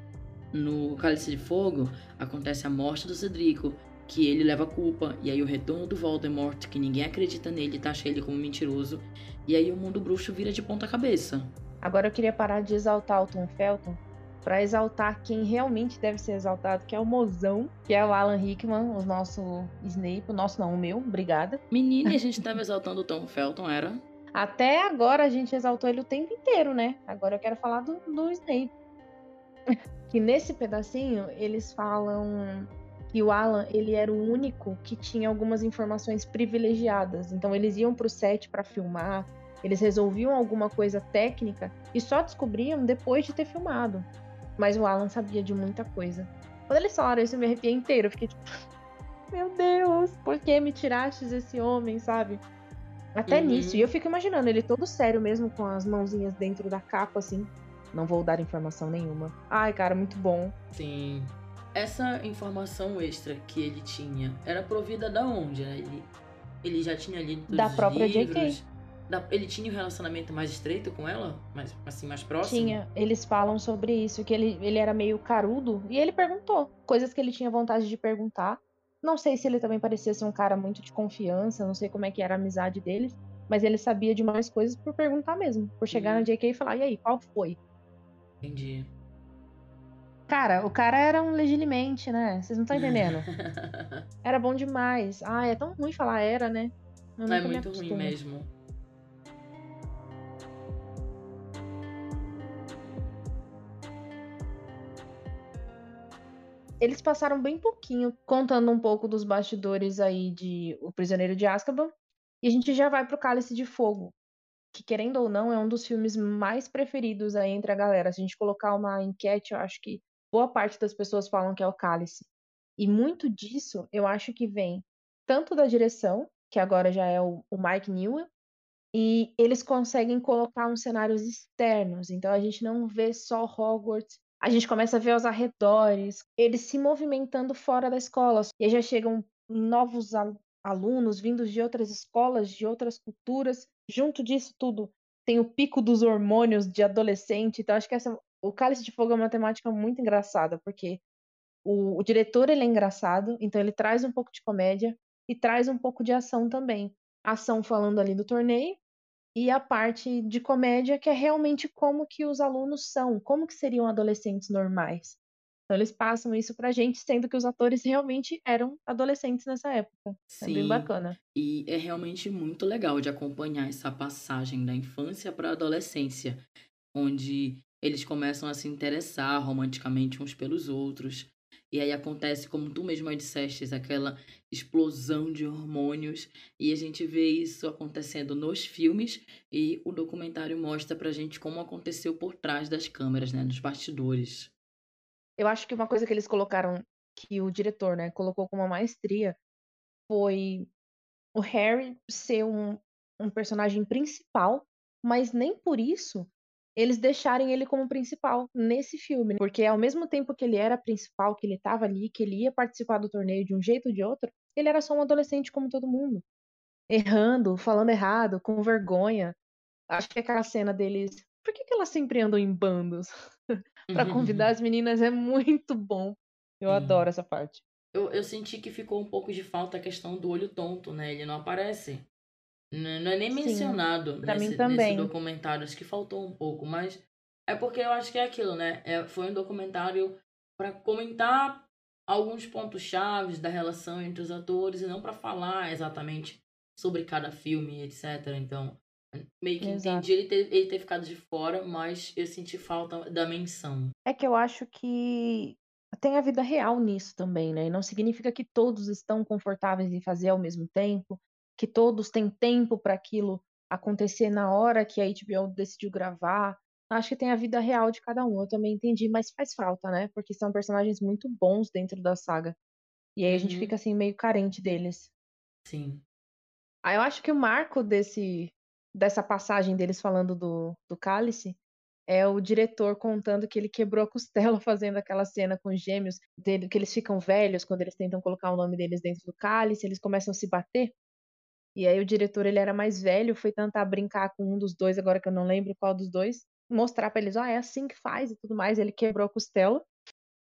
no Cálice de Fogo acontece a morte do Cedrico, que ele leva a culpa, e aí o retorno do Voldemort, que ninguém acredita nele, taxa ele como mentiroso, e aí o mundo bruxo vira de ponta cabeça. Agora eu queria parar de exaltar o Tom Felton para exaltar quem realmente deve ser exaltado, que é o mozão, que é o Alan Rickman, o nosso Snape, o nosso não, o meu, obrigada. Menina, a gente tava exaltando o Tom Felton, era? Até agora a gente exaltou ele o tempo inteiro, né? Agora eu quero falar do, do Snape. Que nesse pedacinho eles falam que o Alan ele era o único que tinha algumas informações privilegiadas. Então eles iam pro set para filmar, eles resolviam alguma coisa técnica e só descobriam depois de ter filmado. Mas o Alan sabia de muita coisa. Quando eles falaram isso, eu me arrepiei inteiro. Eu fiquei tipo, meu Deus, por que me tirastes esse homem, sabe? Até Uhum. nisso. E eu fico imaginando ele todo sério mesmo, com as mãozinhas dentro da capa, assim. Não vou dar informação nenhuma. Ai, cara, muito bom. Sim. Essa informação extra que ele tinha era provida da onde, né? Ele, ele já tinha lido todos Da os própria livros. Da- ele tinha um relacionamento mais estreito com ela? Mais, assim, mais próximo? Tinha, eles falam sobre isso, que ele, ele era meio carudo. E ele perguntou coisas que ele tinha vontade de perguntar. Não sei se ele também parecia ser um cara muito de confiança, não sei como é que era a amizade deles. Mas ele sabia de mais coisas por perguntar mesmo. Por chegar Hum. na JK e falar, e aí, qual foi? Entendi. Cara, o cara era um legilimente, né? Vocês não estão entendendo. era bom demais. Ah, é tão ruim falar era, né? Eu é nunca me muito ruim mesmo. Eles passaram bem pouquinho contando um pouco dos bastidores aí de O Prisioneiro de Azkaban. E a gente já vai pro Cálice de Fogo, que querendo ou não é um dos filmes mais preferidos aí entre a galera. Se a gente colocar uma enquete, eu acho que boa parte das pessoas falam que é o Cálice. E muito disso eu acho que vem tanto da direção, que agora já é o, o Mike Newell, e eles conseguem colocar uns cenários externos. Então a gente não vê só Hogwarts, a gente começa a ver os arredores, eles se movimentando fora da escola. E aí já chegam novos al- alunos vindos de outras escolas, de outras culturas. Junto disso tudo, tem o pico dos hormônios de adolescente. Então acho que essa, o Cálice de Fogo é uma temática muito engraçada, porque o, o diretor ele é engraçado, então ele traz um pouco de comédia e traz um pouco de ação também. Ação falando ali do torneio e a parte de comédia que é realmente como que os alunos são, como que seriam adolescentes normais. Então eles passam isso pra gente, sendo que os atores realmente eram adolescentes nessa época. É bem Sim. bacana. E é realmente muito legal de acompanhar essa passagem da infância para a adolescência, onde eles começam a se interessar romanticamente uns pelos outros. E aí acontece, como tu mesma disseste, aquela explosão de hormônios. E a gente vê isso acontecendo nos filmes. E o documentário mostra pra gente como aconteceu por trás das câmeras, né? Nos bastidores. Eu acho que uma coisa que eles colocaram, que o diretor, né, colocou com uma maestria, foi o Harry ser um, um personagem principal, mas nem por isso eles deixarem ele como principal nesse filme. Porque ao mesmo tempo que ele era principal, que ele tava ali, que ele ia participar do torneio de um jeito ou de outro, ele era só um adolescente como todo mundo. Errando, falando errado, com vergonha. Acho que aquela cena deles. Por que, que elas sempre andam em bandos? pra convidar as meninas é muito bom. Eu adoro essa parte. Eu, eu senti que ficou um pouco de falta a questão do olho tonto, né? Ele não aparece. N- Não é nem Sim, mencionado pra mim nesse, também. nesse documentário. Acho que faltou um pouco, mas é porque eu acho que é aquilo, né? É, foi um documentário para comentar alguns pontos chaves da relação entre os atores e não para falar exatamente sobre cada filme, etc. Então, meio que Exato. entendi ele ter, ele ter ficado de fora, mas eu senti falta da menção. É que eu acho que tem a vida real nisso também, né? E não significa que todos estão confortáveis em fazer ao mesmo tempo, que todos têm tempo para aquilo acontecer na hora que a HBO decidiu gravar. Acho que tem a vida real de cada um. Eu também entendi, mas faz falta, né? Porque são personagens muito bons dentro da saga. E aí a gente Uhum. fica assim meio carente deles. Sim. Aí eu acho que o marco desse dessa passagem deles falando do, do cálice é o diretor contando que ele quebrou a costela fazendo aquela cena com os gêmeos, dele, que eles ficam velhos quando eles tentam colocar o nome deles dentro do cálice, eles começam a se bater. E aí o diretor, ele era mais velho, foi tentar brincar com um dos dois, agora que eu não lembro qual dos dois, mostrar para eles, ó, oh, é assim que faz e tudo mais. Ele quebrou a costela.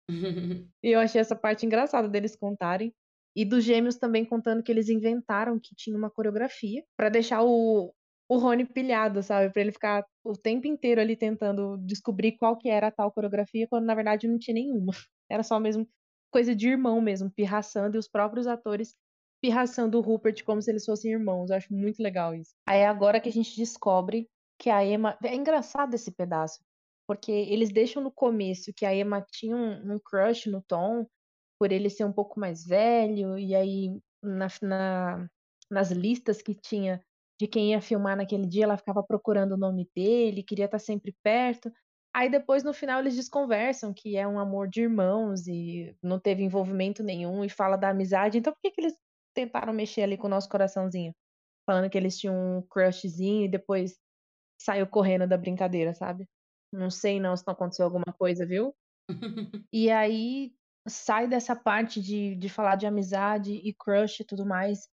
e eu achei essa parte engraçada deles contarem. E dos gêmeos também contando que eles inventaram que tinha uma coreografia para deixar o, o Rony pilhado, sabe? Para ele ficar o tempo inteiro ali tentando descobrir qual que era a tal coreografia, quando na verdade não tinha nenhuma. Era só mesmo coisa de irmão mesmo, pirraçando, e os próprios atores pirraçando o Rupert como se eles fossem irmãos. Eu acho muito legal isso. Aí é agora que a gente descobre que a Emma. É engraçado esse pedaço. Porque eles deixam no começo que a Emma tinha um, um crush no Tom, por ele ser um pouco mais velho, e aí na, na, nas listas que tinha de quem ia filmar naquele dia, ela ficava procurando o nome dele, queria estar sempre perto. Aí depois, no final, eles desconversam que é um amor de irmãos e não teve envolvimento nenhum e fala da amizade. Então por que, que eles tentaram mexer ali com o nosso coraçãozinho. Falando que eles tinham um crushzinho e depois saiu correndo da brincadeira, sabe? Não sei não se não aconteceu alguma coisa, viu? e aí sai dessa parte de, de falar de amizade e crush e tudo mais.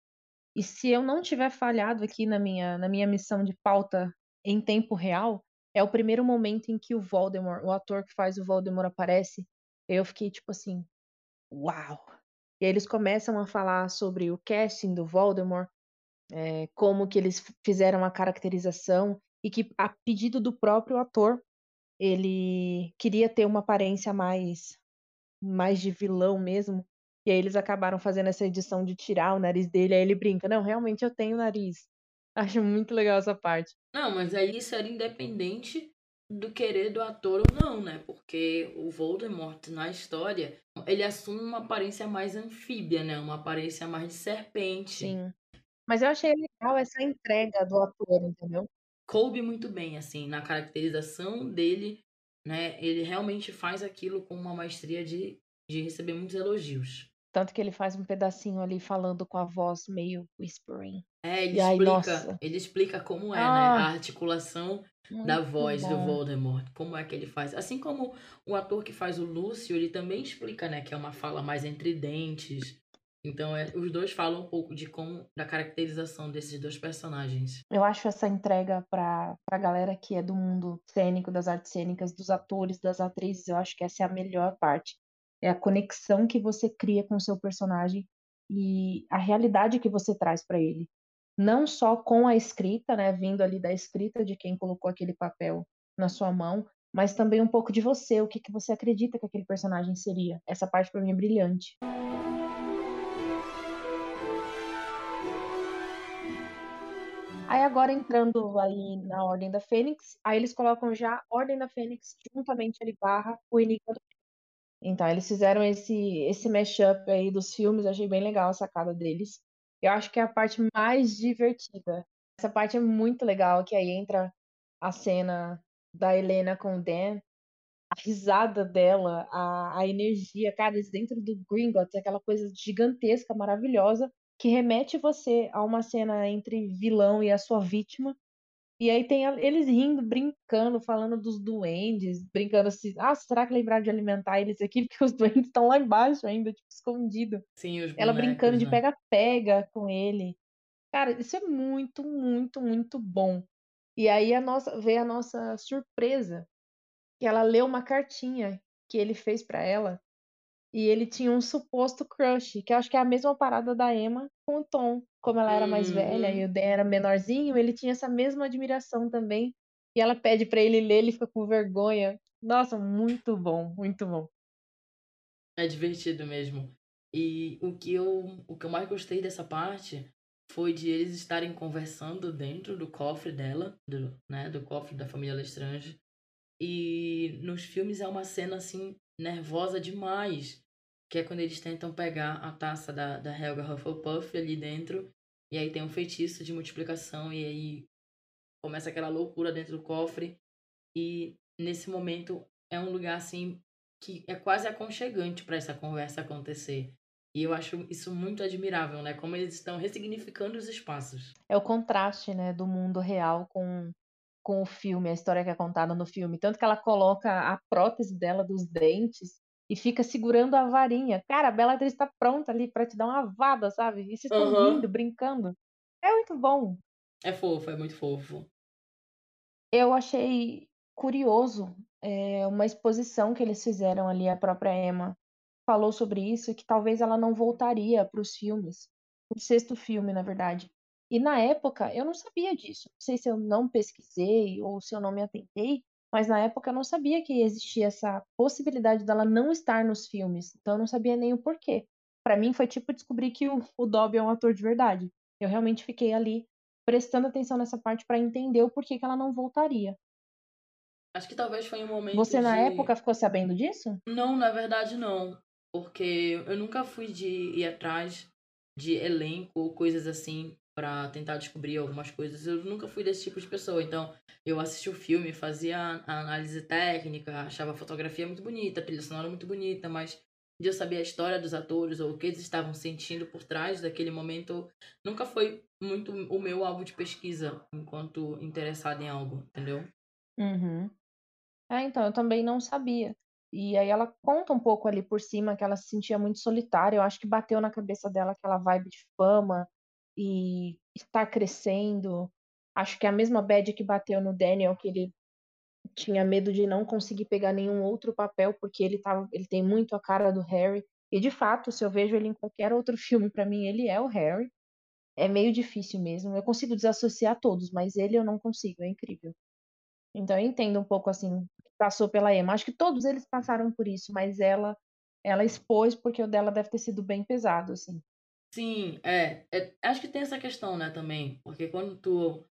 E se eu não tiver falhado aqui na minha, na minha missão de pauta em tempo real, é o primeiro momento em que o Voldemort, o ator que faz o Voldemort aparece. Eu fiquei tipo assim, uau! E aí eles começam a falar sobre o casting do Voldemort, é, como que eles fizeram a caracterização e que a pedido do próprio ator ele queria ter uma aparência mais mais de vilão mesmo. E aí eles acabaram fazendo essa edição de tirar o nariz dele, aí ele brinca, não, realmente eu tenho nariz. Acho muito legal essa parte. Não, mas aí isso era independente do querer do ator ou não, né? Porque o Voldemort na história, ele assume uma aparência mais anfíbia, né? Uma aparência mais de serpente. Sim. Mas eu achei legal essa entrega do ator, entendeu? Coube muito bem, assim, na caracterização dele, né? Ele realmente faz aquilo com uma maestria de, de receber muitos elogios. Tanto que ele faz um pedacinho ali falando com a voz meio whispering. É, ele, e explica, aí, ele explica como é, ah, né? A articulação da voz bom. do Voldemort. Como é que ele faz. Assim como o ator que faz o Lúcio, ele também explica, né? Que é uma fala mais entre dentes. Então, é, os dois falam um pouco de como da caracterização desses dois personagens. Eu acho essa entrega pra, pra galera que é do mundo cênico, das artes cênicas, dos atores, das atrizes, eu acho que essa é a melhor parte. É a conexão que você cria com o seu personagem e a realidade que você traz para ele. Não só com a escrita, né, vindo ali da escrita de quem colocou aquele papel na sua mão, mas também um pouco de você, o que, que você acredita que aquele personagem seria. Essa parte para mim é brilhante. Aí agora entrando ali na Ordem da Fênix, aí eles colocam já Ordem da Fênix juntamente ali barra o Enigma do então, eles fizeram esse, esse mashup aí dos filmes, achei bem legal a sacada deles. Eu acho que é a parte mais divertida. Essa parte é muito legal, que aí entra a cena da Helena com o Dan, a risada dela, a, a energia, cara, dentro do Gringotts, aquela coisa gigantesca, maravilhosa, que remete você a uma cena entre vilão e a sua vítima, e aí tem eles rindo, brincando, falando dos duendes, brincando assim, ah, será que lembraram de alimentar eles aqui? Porque os duendes estão lá embaixo ainda, tipo, escondido. Sim, os Ela bonecos, brincando de né? pega-pega com ele. Cara, isso é muito, muito, muito bom. E aí a nossa, veio a nossa surpresa, que ela leu uma cartinha que ele fez para ela, e ele tinha um suposto crush, que eu acho que é a mesma parada da Emma com o Tom. Como ela era mais velha e Uhum. o Dan era menorzinho, ele tinha essa mesma admiração também. E ela pede pra ele ler, ele fica com vergonha. Nossa, muito bom, muito bom. É divertido mesmo. E o que eu, o que eu mais gostei dessa parte foi de eles estarem conversando dentro do cofre dela, do, né, do cofre da família Lestrange. E nos filmes é uma cena assim nervosa demais, que é quando eles tentam pegar a taça da, da Helga Hufflepuff ali dentro, e aí tem um feitiço de multiplicação e aí começa aquela loucura dentro do cofre. E nesse momento é um lugar assim que é quase aconchegante para essa conversa acontecer. E eu acho isso muito admirável, né? Como eles estão ressignificando os espaços. É o contraste, né, do mundo real com com o filme, a história que é contada no filme. Tanto que ela coloca a prótese dela dos dentes e fica segurando a varinha. Cara, a Bellatrix tá pronta ali para te dar uma vada, sabe? E vocês estão Aham. rindo, brincando. É muito bom. É fofo, é muito fofo. Eu achei curioso é, uma exposição que eles fizeram ali, a própria Emma falou sobre isso, que talvez ela não voltaria para os filmes, o sexto filme, na verdade. E na época eu não sabia disso. Não sei se eu não pesquisei ou se eu não me atentei, mas na época eu não sabia que existia essa possibilidade dela não estar nos filmes. Então eu não sabia nem o porquê. Para mim foi tipo descobrir que o, o Dobby é um ator de verdade. Eu realmente fiquei ali prestando atenção nessa parte para entender o porquê que ela não voltaria. Acho que talvez foi um momento Você na de... época ficou sabendo disso? Não, na verdade não. Porque eu nunca fui de ir atrás de elenco ou coisas assim pra tentar descobrir algumas coisas. Eu nunca fui desse tipo de pessoa. Então, eu assisti o filme, fazia a análise técnica, achava a fotografia muito bonita, a trilha sonora muito bonita, mas de eu saber a história dos atores ou o que eles estavam sentindo por trás daquele momento, nunca foi muito o meu alvo de pesquisa enquanto interessado em algo, entendeu? Uhum. É, então, eu também não sabia. E aí ela conta um pouco ali por cima que ela se sentia muito solitária. Eu acho que bateu na cabeça dela aquela vibe de fama e estar crescendo. Acho que é a mesma bad que bateu no Daniel, que ele tinha medo de não conseguir pegar nenhum outro papel, porque ele, tava, ele tem muito a cara do Harry. E de fato, se eu vejo ele em qualquer outro filme, para mim ele é o Harry. É meio difícil mesmo. Eu consigo desassociar todos, mas ele eu não consigo, é incrível. Então eu entendo um pouco assim, passou pela Emma. Acho que todos eles passaram por isso, mas ela ela expôs porque o dela deve ter sido bem pesado, assim. Sim, é, é, Acho que tem essa questão, né, também. Porque quando tu,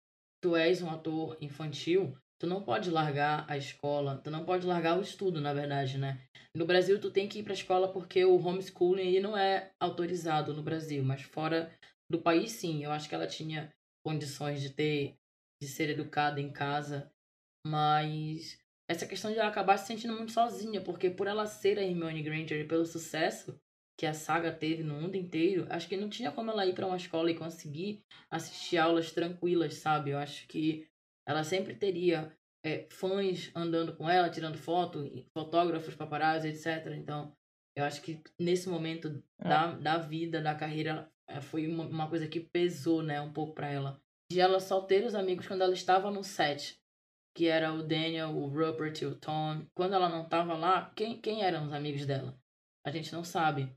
tu és um ator infantil, tu não pode largar a escola, tu não pode largar o estudo, na verdade, né? No Brasil, tu tem que ir pra escola porque o homeschooling ele não é autorizado no Brasil, mas fora do país, sim. Eu acho que ela tinha condições de ter, de ser educada em casa, mas essa questão de ela acabar se sentindo muito sozinha, porque por ela ser a Hermione Granger e pelo sucesso que a saga teve no mundo inteiro, acho que não tinha como ela ir para uma escola e conseguir assistir aulas tranquilas, sabe? Eu acho que ela sempre teria é, fãs andando com ela, tirando foto, fotógrafos, paparazzi, etc. Então, eu acho que nesse momento É. da, da vida, da carreira, é, foi uma, uma coisa que pesou, né, um pouco para ela. De ela só ter os amigos quando ela estava no set que era o Daniel, o Rupert e o Tom. Quando ela não tava lá, quem, quem eram os amigos dela? A gente não sabe,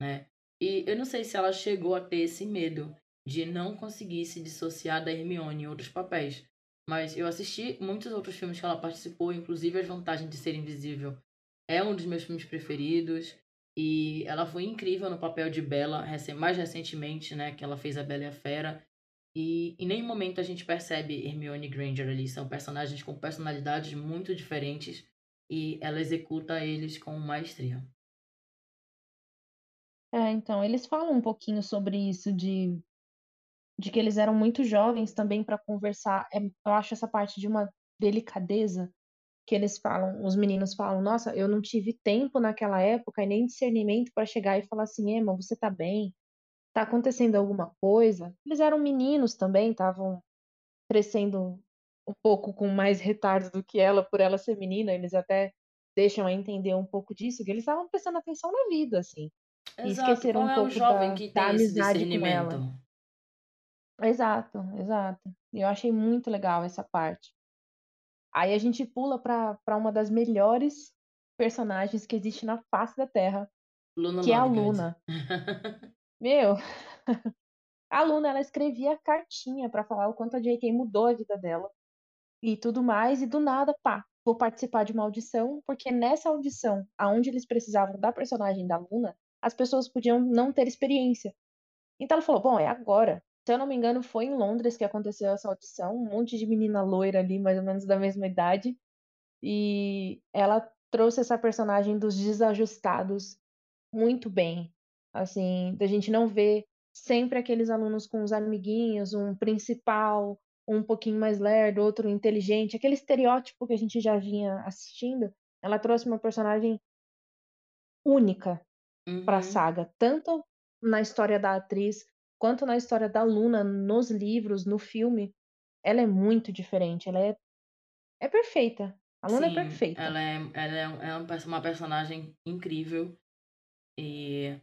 né? E eu não sei se ela chegou a ter esse medo de não conseguir se dissociar da Hermione em outros papéis. Mas eu assisti muitos outros filmes que ela participou, inclusive As Vantagens de Ser Invisível. É um dos meus filmes preferidos. E ela foi incrível no papel de Bella, mais recentemente, né? Que ela fez a Bela e a Fera. E em nenhum momento a gente percebe Hermione Granger ali. São personagens com personalidades muito diferentes e ela executa eles com maestria. É, então, eles falam um pouquinho sobre isso, de, de que eles eram muito jovens também para conversar. É, eu acho essa parte de uma delicadeza que eles falam, os meninos falam, nossa, eu não tive tempo naquela época e nem discernimento para chegar e falar assim, Emma, você tá bem? tá acontecendo alguma coisa. Eles eram meninos também, estavam crescendo um pouco com mais retardo do que ela, por ela ser menina, eles até deixam a entender um pouco disso, que eles estavam prestando atenção na vida, assim. E Exato. esqueceram Qual um é pouco da, que da amizade com ela. Exato, exato. E Eu achei muito legal essa parte. Aí a gente pula pra pra uma das melhores personagens que existe na face da Terra, Luna que é a. Luna. Meu, a Luna, ela escrevia cartinha pra falar o quanto a J.K. mudou a vida dela e tudo mais, e do nada, pá, vou participar de uma audição, porque nessa audição, aonde eles precisavam da personagem da Luna, as pessoas podiam não ter experiência. Então ela falou, bom, é agora. Se eu não me engano, foi em Londres que aconteceu essa audição, um monte de menina loira ali, mais ou menos da mesma idade, e ela trouxe essa personagem dos desajustados muito bem. Assim, da gente não ver sempre aqueles alunos com os amiguinhos, um principal, um pouquinho mais lerdo, outro inteligente, aquele estereótipo que a gente já vinha assistindo. Ela trouxe uma personagem única para a Uhum. saga, tanto na história da atriz quanto na história da Luna nos livros, no filme. Ela é muito diferente, ela é é perfeita. A Luna é Sim, perfeita. ela é, ela é, um- é um perso- uma personagem incrível e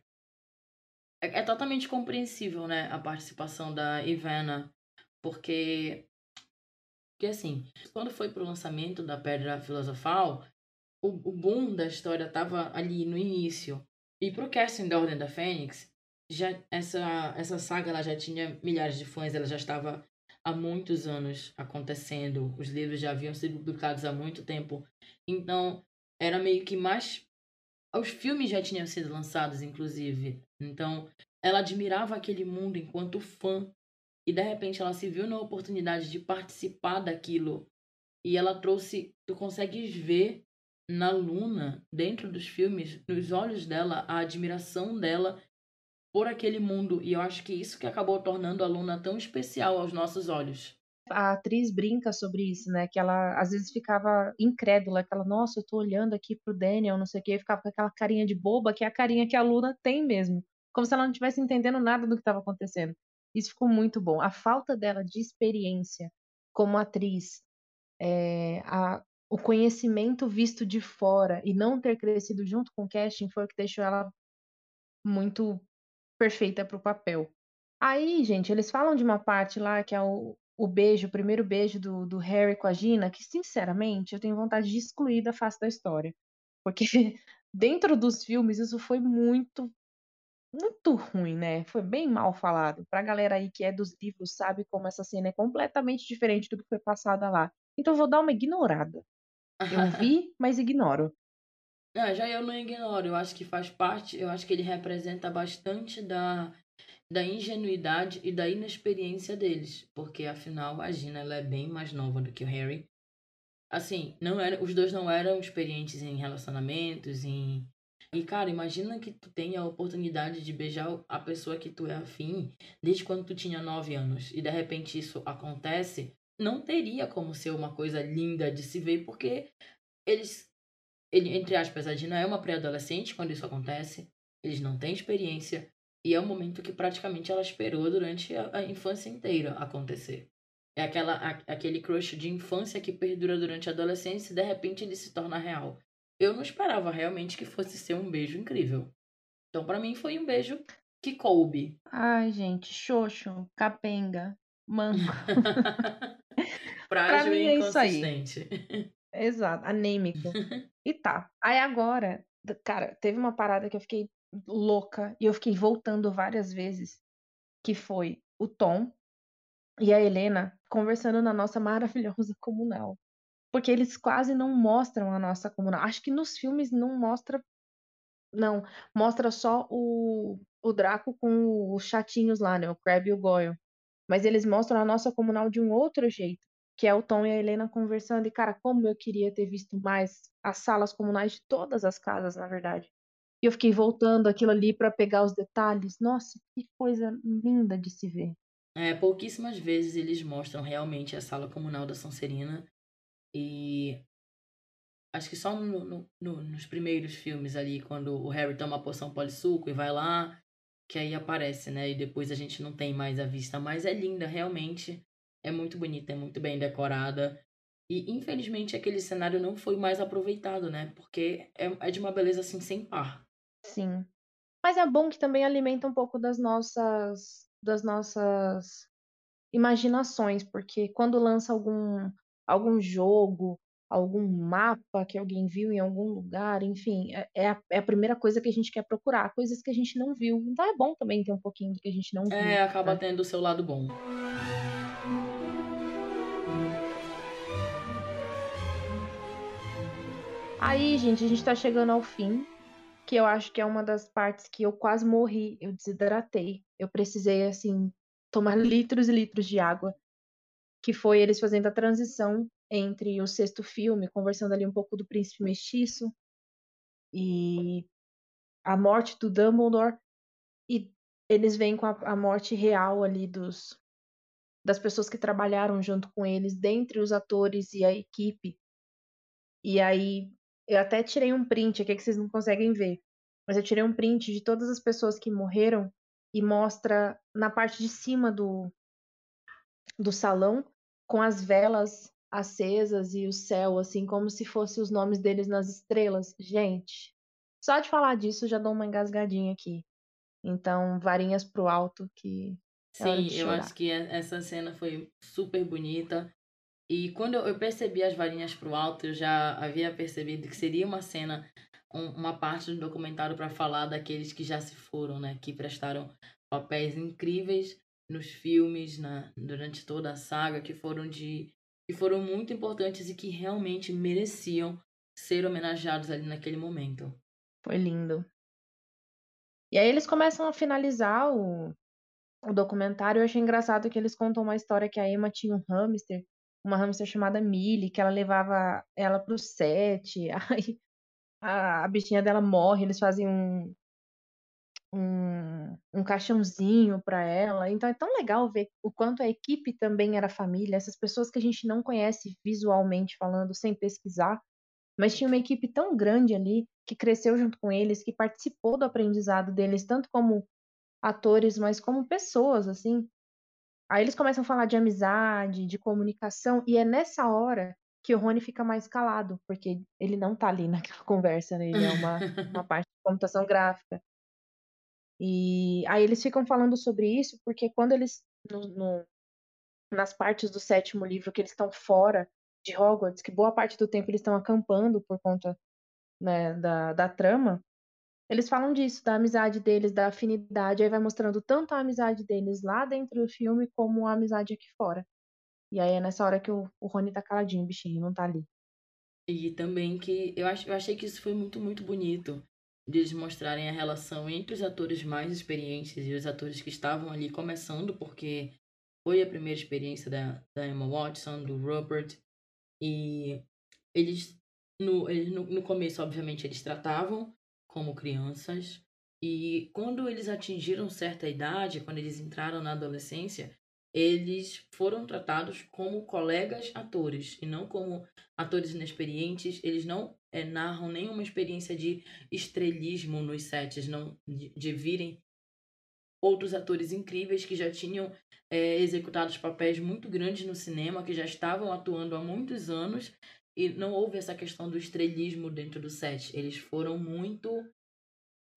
é, é totalmente compreensível, né, a participação da Ivana, porque, porque assim, quando foi pro lançamento da Pedra Filosofal, o, o boom da história tava ali no início. E pro casting da Ordem da Fênix, já essa essa saga ela já tinha milhares de fãs, ela já estava há muitos anos acontecendo. Os livros já haviam sido publicados há muito tempo. Então, era meio que mais os filmes já tinham sido lançados, inclusive. Então, ela admirava aquele mundo enquanto fã. E de repente ela se viu na oportunidade de participar daquilo. E ela trouxe. Tu consegues ver na Luna, dentro dos filmes, nos olhos dela, a admiração dela por aquele mundo. E eu acho que isso que acabou tornando a Luna tão especial aos nossos olhos. A atriz brinca sobre isso, né? Que ela às vezes ficava incrédula, que ela, nossa, eu tô olhando aqui pro Daniel, não sei o quê, e ficava com aquela carinha de boba, que é a carinha que a Luna tem mesmo. Como se ela não estivesse entendendo nada do que estava acontecendo. Isso ficou muito bom. A falta dela de experiência como atriz, é, a, o conhecimento visto de fora e não ter crescido junto com o casting foi o que deixou ela muito perfeita pro papel. Aí, gente, eles falam de uma parte lá que é o, o beijo, o primeiro beijo do, do Harry com a Gina, que sinceramente eu tenho vontade de excluir da face da história. Porque dentro dos filmes isso foi muito, muito ruim, né? Foi bem mal falado. Pra galera aí que é dos livros sabe como essa cena é completamente diferente do que foi passada lá. Então eu vou dar uma ignorada. Eu vi, mas ignoro. É, já eu não ignoro, eu acho que faz parte, eu acho que ele representa bastante da, da ingenuidade e da inexperiência deles, porque afinal a Gina ela é bem mais nova do que o Harry. Assim, não era, os dois não eram experientes em relacionamentos, em e cara, imagina que tu tenha a oportunidade de beijar a pessoa que tu é afim desde quando tu tinha 9 anos e de repente isso acontece, não teria como ser uma coisa linda de se ver, porque eles ele, entre aspas, a Dina é uma pré-adolescente quando isso acontece, eles não têm experiência, e é um momento que praticamente ela esperou durante a, a infância inteira acontecer. É aquela, a, aquele crush de infância que perdura durante a adolescência e de repente ele se torna real. Eu não esperava realmente que fosse ser um beijo incrível. Então, para mim, foi um beijo que coube. Ai, gente, xoxo, capenga, manco. Frágil e é isso aí. inconsistente. Exato, anêmico. E tá. Aí agora, cara, teve uma parada que eu fiquei louca e eu fiquei voltando várias vezes, que foi o Tom e a Helena conversando na nossa maravilhosa comunal. Porque eles quase não mostram a nossa comunal. Acho que nos filmes não mostra. Não, mostra só o, o Draco com os chatinhos lá, né? O Crab e o Goyle. Mas eles mostram a nossa comunal de um outro jeito, que é o Tom e a Helena conversando. E, cara, como eu queria ter visto mais as salas comunais de todas as casas, na verdade. E eu fiquei voltando aquilo ali pra pegar os detalhes. Nossa, que coisa linda de se ver. É, pouquíssimas vezes eles mostram realmente a sala comunal da Sonserina. E acho que só no- no- no- nos primeiros filmes ali, quando o Harry toma a poção polissuco e vai lá, que aí aparece, né? E depois a gente não tem mais a vista. Mas é linda, realmente. É muito bonita, é muito bem decorada. E infelizmente aquele cenário não foi mais aproveitado, né? Porque é, é de uma beleza assim sem par. Sim. Mas é bom que também alimenta um pouco das nossas das nossas imaginações, porque quando lança algum algum jogo, algum mapa que alguém viu em algum lugar, enfim, é, é a, é a primeira coisa que a gente quer procurar, coisas que a gente não viu. Então é bom também ter um pouquinho do que a gente não viu. É, acaba né? tendo o seu lado bom. Aí, gente, a gente tá chegando ao fim, que eu acho que é uma das partes que eu quase morri, eu desidratei. Eu precisei, assim, tomar litros e litros de água, que foi eles fazendo a transição entre o sexto filme, conversando ali um pouco do príncipe mestiço e a morte do Dumbledore, e eles vêm com a, a morte real ali dos das pessoas que trabalharam junto com eles, dentre os atores e a equipe. E aí eu até tirei um print aqui que vocês não conseguem ver, mas eu tirei um print de todas as pessoas que morreram e mostra na parte de cima do, do salão com as velas acesas e o céu, assim, como se fossem os nomes deles nas estrelas. Gente, só de falar disso já dou uma engasgadinha aqui. Então, varinhas pro alto que. É Sim, eu acho que essa cena foi super bonita. E quando eu percebi as varinhas pro alto, eu já havia percebido que seria uma cena, um- uma parte do documentário para falar daqueles que já se foram, né? Que prestaram papéis incríveis nos filmes, na, durante toda a saga, que foram de, que foram muito importantes e que realmente mereciam ser homenageados ali naquele momento. Foi lindo. E aí eles começam a finalizar o, o documentário. Eu achei engraçado que eles contam uma história que a Emma tinha um hamster, uma hamster chamada Millie, que ela levava ela pro set. Aí a, a bichinha dela morre, eles fazem um, um, um caixãozinho pra ela. Então é tão legal ver o quanto a equipe também era família, essas pessoas que a gente não conhece visualmente falando, sem pesquisar, mas tinha uma equipe tão grande ali que cresceu junto com eles, que participou do aprendizado deles, tanto como atores, mas como pessoas, assim. Aí eles começam a falar de amizade, de comunicação, e é nessa hora que o Rony fica mais calado, porque ele não tá ali naquela conversa, né? Ele é uma, uma parte de computação gráfica. E aí eles ficam falando sobre isso, porque quando eles, no, no- nas partes do sétimo livro, que eles estão fora de Hogwarts, que boa parte do tempo eles estão acampando por conta, né, da, da trama, eles falam disso, da amizade deles, da afinidade, aí vai mostrando tanto a amizade deles lá dentro do filme, como a amizade aqui fora. E aí é nessa hora que o, o Rony tá caladinho, bichinho, não tá ali. E também que eu, ach, eu achei que isso foi muito, muito bonito. De eles mostrarem a relação entre os atores mais experientes e os atores que estavam ali começando, porque foi a primeira experiência da, da Emma Watson, do Rupert. E eles, no, eles no, no começo, obviamente, eles tratavam como crianças. E quando eles atingiram certa idade, quando eles entraram na adolescência, eles foram tratados como colegas atores e não como atores inexperientes. Eles não eh, narram nenhuma experiência de estrelismo nos sets, não de, de virem outros atores incríveis que já tinham eh, executado papéis muito grandes no cinema, que já estavam atuando há muitos anos e não houve essa questão do estrelismo dentro do set. Eles foram muito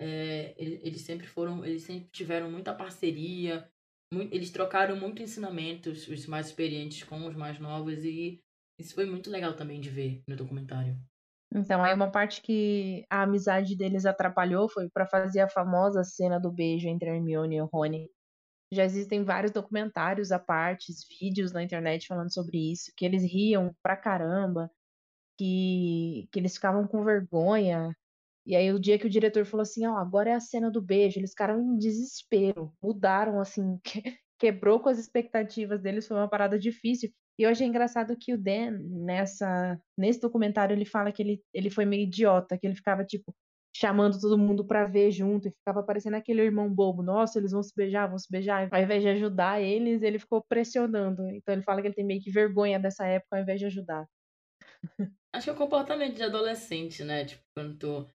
é, ele- eles sempre foram, eles sempre tiveram muita parceria, mui- eles trocaram muito ensinamentos, os mais experientes com os mais novos, e isso foi muito legal também de ver no documentário. Então, aí uma parte que a amizade deles atrapalhou foi pra fazer a famosa cena do beijo entre Hermione e Rony. Já existem vários documentários à parte, vídeos na internet falando sobre isso, que eles riam pra caramba, que, que eles ficavam com vergonha. E aí o dia que o diretor falou assim, ó, agora é a cena do beijo, eles ficaram em desespero, mudaram assim, que- quebrou com as expectativas deles, foi uma parada difícil. E eu achei engraçado que o Dan, nessa, nesse documentário, ele fala que ele, ele foi meio idiota, que ele ficava, tipo, chamando todo mundo pra ver junto, e ficava parecendo aquele irmão bobo, nossa, eles vão se beijar, vão se beijar. Ao invés de ajudar eles, ele ficou pressionando. Então ele fala que ele tem meio que vergonha dessa época ao invés de ajudar. Acho que é o comportamento de adolescente, né? Tipo, quando tu,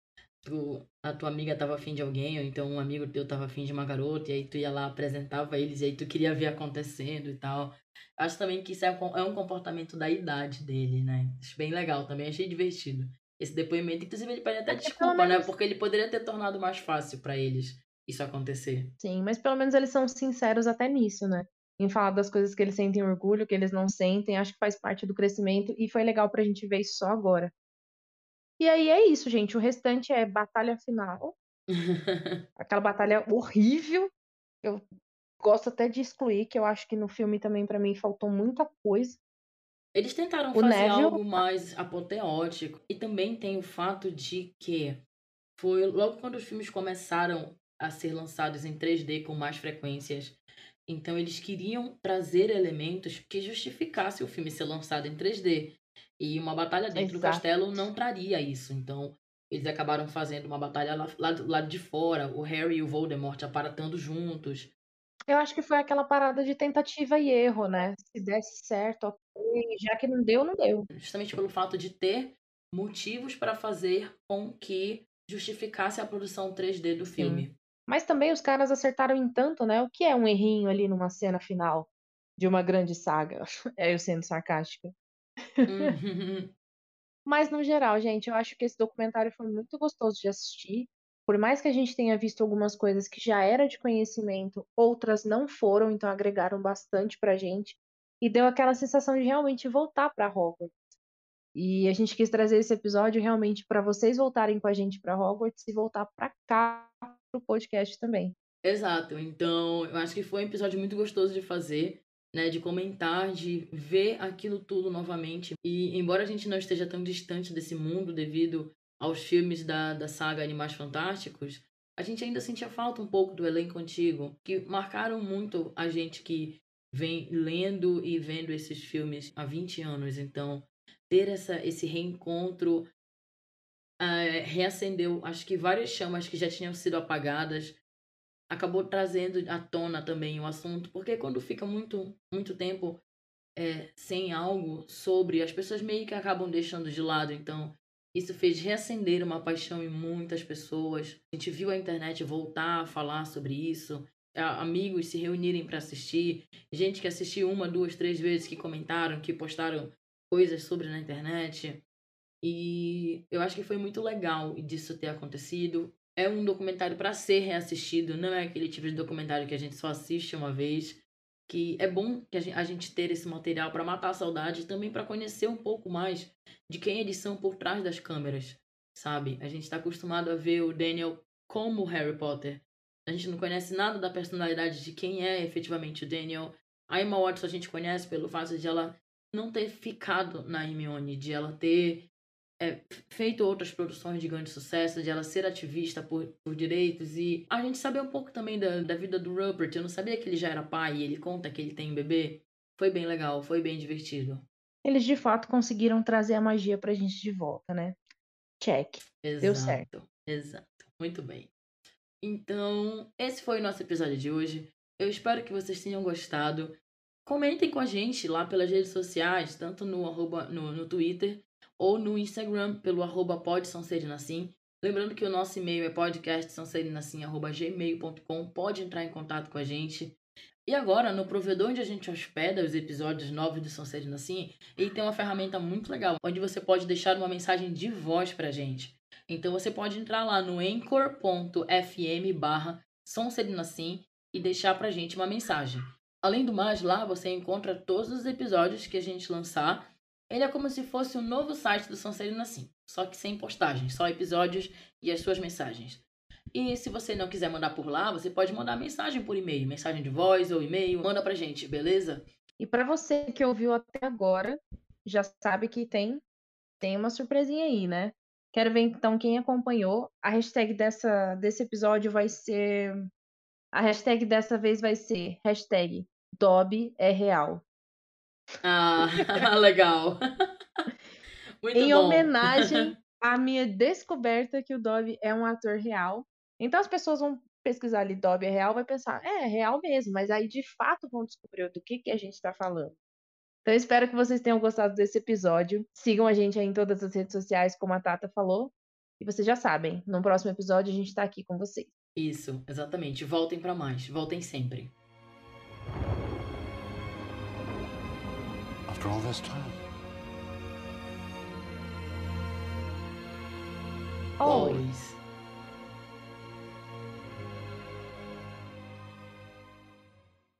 tu- a tua amiga tava afim de alguém, ou então um amigo teu tava afim de uma garota, e aí tu ia lá, apresentava eles, e aí tu queria ver acontecendo e tal. Acho também que isso é um, é um comportamento da idade dele, né? Acho bem legal também, achei divertido. Esse depoimento, inclusive, ele pede até É que desculpa, né? menos- Porque ele poderia ter tornado mais fácil pra eles isso acontecer. Sim, mas pelo menos eles são sinceros até nisso, né? Em falar das coisas que eles sentem orgulho, que eles não sentem, acho que faz parte do crescimento e foi legal pra gente ver isso só agora. E aí é isso, gente. O restante é batalha final. Aquela batalha horrível. Eu gosto até de excluir, que eu acho que no filme também, pra mim, faltou muita coisa. Eles tentaram O fazer Neville- algo mais apoteótico. E também tem o fato de que foi logo quando os filmes começaram a ser lançados em 3D com mais frequências. Então eles queriam trazer elementos que justificassem o filme ser lançado em 3D. E uma batalha dentro do Exato. castelo não traria isso. Então eles acabaram fazendo uma batalha lá, lá do lado de fora, o Harry e o Voldemort aparatando juntos. Eu acho que foi aquela parada de tentativa e erro, né? Se desse certo, ok. Já que não deu, não deu. justamente pelo fato de ter motivos para fazer com que justificasse a produção 3D do filme. Mas também os caras acertaram em tanto, né? O que é um errinho ali numa cena final de uma grande saga? É eu sendo sarcástica. Uhum. Mas no geral, gente, eu acho que esse documentário foi muito gostoso de assistir. Por mais que a gente tenha visto algumas coisas que já era de conhecimento, outras não foram, então agregaram bastante pra gente e deu aquela sensação de realmente voltar para Hogwarts. E a gente quis trazer esse episódio realmente para vocês voltarem com a gente para Hogwarts e voltar para cá pro podcast também. Exato. Então, eu acho que foi um episódio muito gostoso de fazer, né, de comentar, de ver aquilo tudo novamente. E embora a gente não esteja tão distante desse mundo devido aos filmes da, da saga Animais Fantásticos, a gente ainda sentia falta um pouco do elenco antigo, que marcaram muito a gente que vem lendo e vendo esses filmes há 20 anos. Então, ter essa, esse reencontro uh, reacendeu, acho que várias chamas que já tinham sido apagadas, acabou trazendo à tona também o assunto, porque quando fica muito, muito tempo é, sem algo sobre, as pessoas meio que acabam deixando de lado. Então, isso fez reacender uma paixão em muitas pessoas. A gente viu a internet voltar a falar sobre isso amigos se reunirem para assistir, gente que assistiu uma, duas, três vezes, que comentaram, que postaram coisas sobre na internet. E eu acho que foi muito legal disso ter acontecido. É um documentário para ser reassistido, não é aquele tipo de documentário que a gente só assiste uma vez. Que é bom que a gente ter esse material para matar a saudade e também para conhecer um pouco mais de quem eles são por trás das câmeras, sabe? A gente está acostumado a ver o Daniel como Harry Potter, a gente não conhece nada da personalidade de quem é efetivamente o Daniel. A Emma Watson a gente conhece pelo fato de ela não ter ficado na Hermione, de ela ter é, feito outras produções de grande sucesso, de ela ser ativista por, por direitos. E a gente sabe um pouco também da, da vida do Rupert. Eu não sabia que ele já era pai e ele conta que ele tem um bebê. Foi bem legal, foi bem divertido. Eles de fato conseguiram trazer a magia pra gente de volta, né? Check. Exato, Deu certo. Exato. Muito bem. Então, esse foi o nosso episódio de hoje. Eu espero que vocês tenham gostado. Comentem com a gente lá pelas redes sociais, tanto no, arroba, no, no Twitter ou no Instagram, pelo arroba podsonserenassim. Lembrando que o nosso e-mail é podcastsonserenassim.gmail.com. Pode entrar em contato com a gente. E agora, no provedor onde a gente hospeda os episódios novos do Sonserina Assim, ele tem uma ferramenta muito legal, onde você pode deixar uma mensagem de voz pra gente. Então você pode entrar lá no anchor.fm barra e deixar pra gente uma mensagem. Além do mais, lá você encontra todos os episódios que a gente lançar. Ele é como se fosse um novo site do Sonserina Assim, só que sem postagens, só episódios e as suas mensagens. E se você não quiser mandar por lá, você pode mandar mensagem por e-mail, mensagem de voz ou e-mail, manda pra gente, beleza? E para você que ouviu até agora, já sabe que tem tem uma surpresinha aí, né? Quero ver então quem acompanhou. A hashtag dessa, desse episódio vai ser. A hashtag dessa vez vai ser hashtag é real. Ah, legal. Muito em bom. homenagem à minha descoberta que o Dobby é um ator real. Então as pessoas vão pesquisar ali Dobby é real, vai pensar, é, é real mesmo, mas aí de fato vão descobrir do que, que a gente está falando. Então, espero que vocês tenham gostado desse episódio. Sigam a gente aí em todas as redes sociais, como a Tata falou. E vocês já sabem, no próximo episódio a gente tá aqui com vocês. Isso, exatamente. Voltem para mais. Voltem sempre. After all this time. Always.